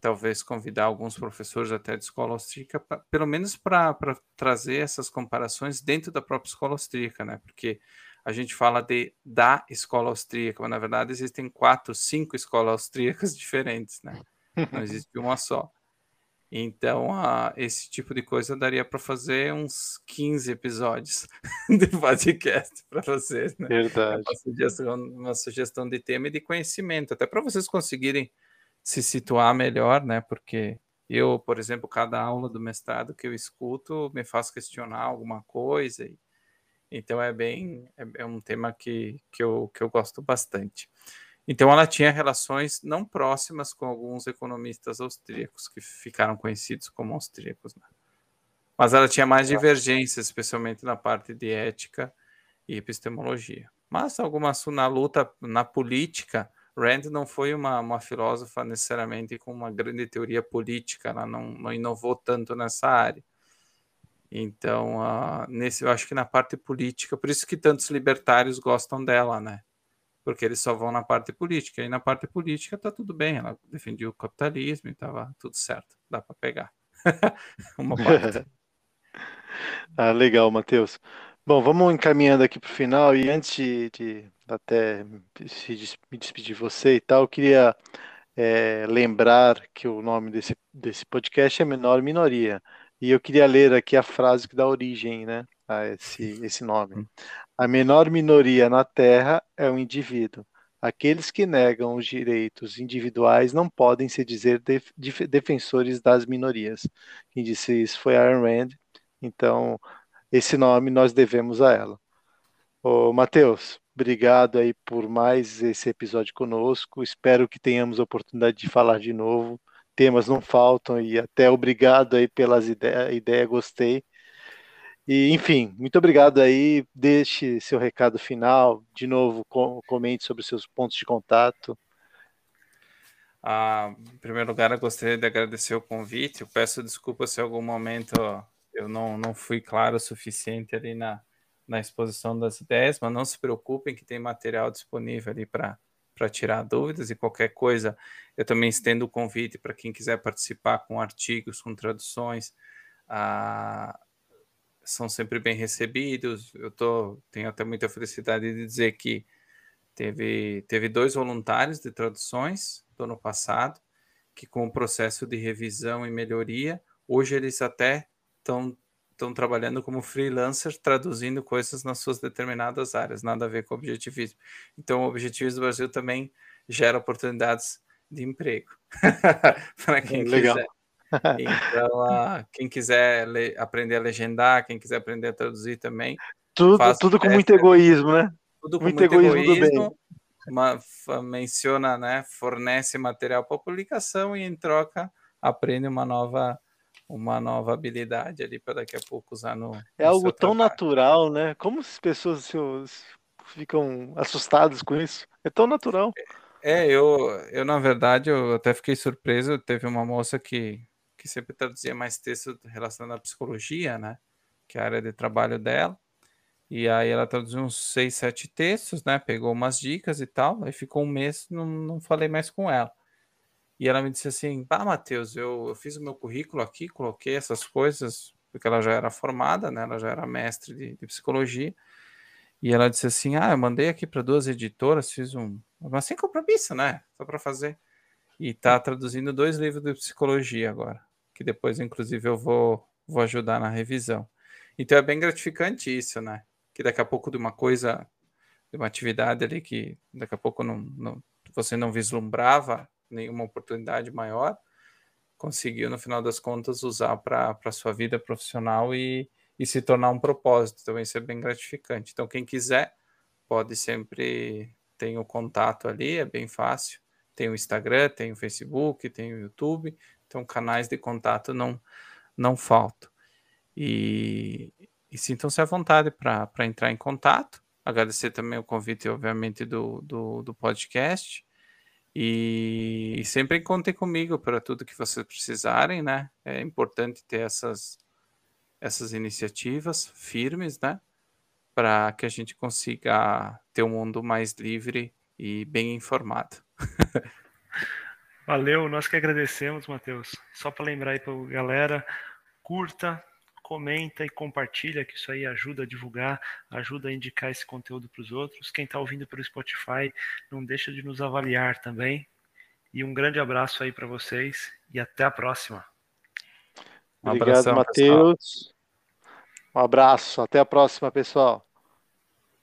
Speaker 3: talvez convidar alguns professores até de escola austríaca, pra, pelo menos para trazer essas comparações dentro da própria escola austríaca, né? Porque a gente fala de da escola austríaca, mas na verdade existem quatro, cinco escolas austríacas diferentes, né? Não existe uma só. Então, esse tipo de coisa daria para fazer uns 15 episódios de podcast para vocês, né?
Speaker 1: Verdade.
Speaker 3: É uma, sugestão, uma sugestão de tema e de conhecimento, até para vocês conseguirem se situar melhor, né? Porque eu, por exemplo, cada aula do mestrado que eu escuto me faz questionar alguma coisa. E, então é bem é, é, um tema que, que, eu, que eu gosto bastante. Então ela tinha relações não próximas com alguns economistas austríacos que ficaram conhecidos como austríacos, né? mas ela tinha mais divergências, especialmente na parte de ética e epistemologia. Mas algumas na luta na política, Rand não foi uma, uma filósofa necessariamente com uma grande teoria política, ela não, não inovou tanto nessa área. Então, uh, nesse, eu acho que na parte política, por isso que tantos libertários gostam dela, né? Porque eles só vão na parte política. E na parte política tá tudo bem, ela defendia o capitalismo e tava tudo certo, dá para pegar. Uma parte.
Speaker 1: ah, legal, Matheus. Bom, vamos encaminhando aqui para o final e antes de, de até me despedir de você e tal, eu queria é, lembrar que o nome desse, desse podcast é Menor Minoria. E eu queria ler aqui a frase que dá origem né, a esse, esse nome. Hum. A menor minoria na Terra é o indivíduo. Aqueles que negam os direitos individuais não podem se dizer def defensores das minorias. Quem disse isso foi Ayn Rand. Então, esse nome nós devemos a ela. Ô, Matheus, obrigado aí por mais esse episódio conosco. Espero que tenhamos a oportunidade de falar de novo. Temas não faltam e até obrigado aí pelas ideias, ideia, gostei. E, enfim, muito obrigado aí. Deixe seu recado final. De novo, comente sobre seus pontos de contato.
Speaker 3: Ah, em primeiro lugar, eu gostaria de agradecer o convite. Eu peço desculpa se em algum momento eu não, não fui claro o suficiente ali na, na exposição das ideias, mas não se preocupem que tem material disponível ali para para tirar dúvidas e qualquer coisa, eu também estendo o convite para quem quiser participar com artigos, com traduções, ah, são sempre bem recebidos. Eu tô, tenho até muita felicidade de dizer que teve, teve dois voluntários de traduções do ano passado, que com o processo de revisão e melhoria, hoje eles até estão estão trabalhando como freelancers, traduzindo coisas nas suas determinadas áreas, nada a ver com o objetivismo. Então, o objetivismo do Brasil também gera oportunidades de emprego para quem Legal. quiser. Então, quem quiser aprender a legendar, quem quiser aprender a traduzir também.
Speaker 1: Tudo, tudo com muito egoísmo, né?
Speaker 3: Tudo com muito, muito egoísmo, egoísmo uma, menciona, né? Fornece material para publicação e em troca aprende uma nova uma nova habilidade ali para daqui a pouco usar no.
Speaker 1: É
Speaker 3: no
Speaker 1: algo tão natural, né? Como as pessoas ficam assustadas com isso? É tão natural.
Speaker 3: É, eu, eu na verdade, eu até fiquei surpreso. Teve uma moça que, que sempre traduzia mais texto relacionado à psicologia, né? Que é a área de trabalho dela. E aí ela traduziu uns seis, sete textos, né? Pegou umas dicas e tal. Aí ficou um mês, não, não falei mais com ela. E ela me disse assim: Pá, Matheus, eu, eu fiz o meu currículo aqui, coloquei essas coisas, porque ela já era formada, né? Ela já era mestre de, de psicologia. E ela disse assim: Ah, eu mandei aqui para duas editoras, fiz um. Mas sem compromisso, né? Só para fazer. E tá traduzindo dois livros de psicologia agora, que depois, inclusive, eu vou, vou ajudar na revisão. Então é bem gratificante isso, né? Que daqui a pouco de uma coisa, de uma atividade ali que daqui a pouco não, não você não vislumbrava nenhuma oportunidade maior, conseguiu, no final das contas, usar para a sua vida profissional e, e se tornar um propósito. Então, isso é bem gratificante. Então, quem quiser, pode sempre tem o contato ali, é bem fácil. Tem o Instagram, tem o Facebook, tem o YouTube. Então, canais de contato não, não faltam. E, e sintam-se à vontade para entrar em contato. Agradecer também o convite, obviamente, do, do, do podcast. E sempre contem comigo para tudo que vocês precisarem, né? É importante ter essas, essas iniciativas firmes, né? Para que a gente consiga ter um mundo mais livre e bem informado.
Speaker 2: Valeu, nós que agradecemos, Matheus. Só para lembrar aí para galera, curta, comenta e compartilha, que isso aí ajuda a divulgar, ajuda a indicar esse conteúdo para os outros. Quem está ouvindo pelo Spotify, não deixa de nos avaliar também. E um grande abraço aí para vocês e até a próxima.
Speaker 1: Um Obrigado, Matheus. Um abraço, até a próxima, pessoal.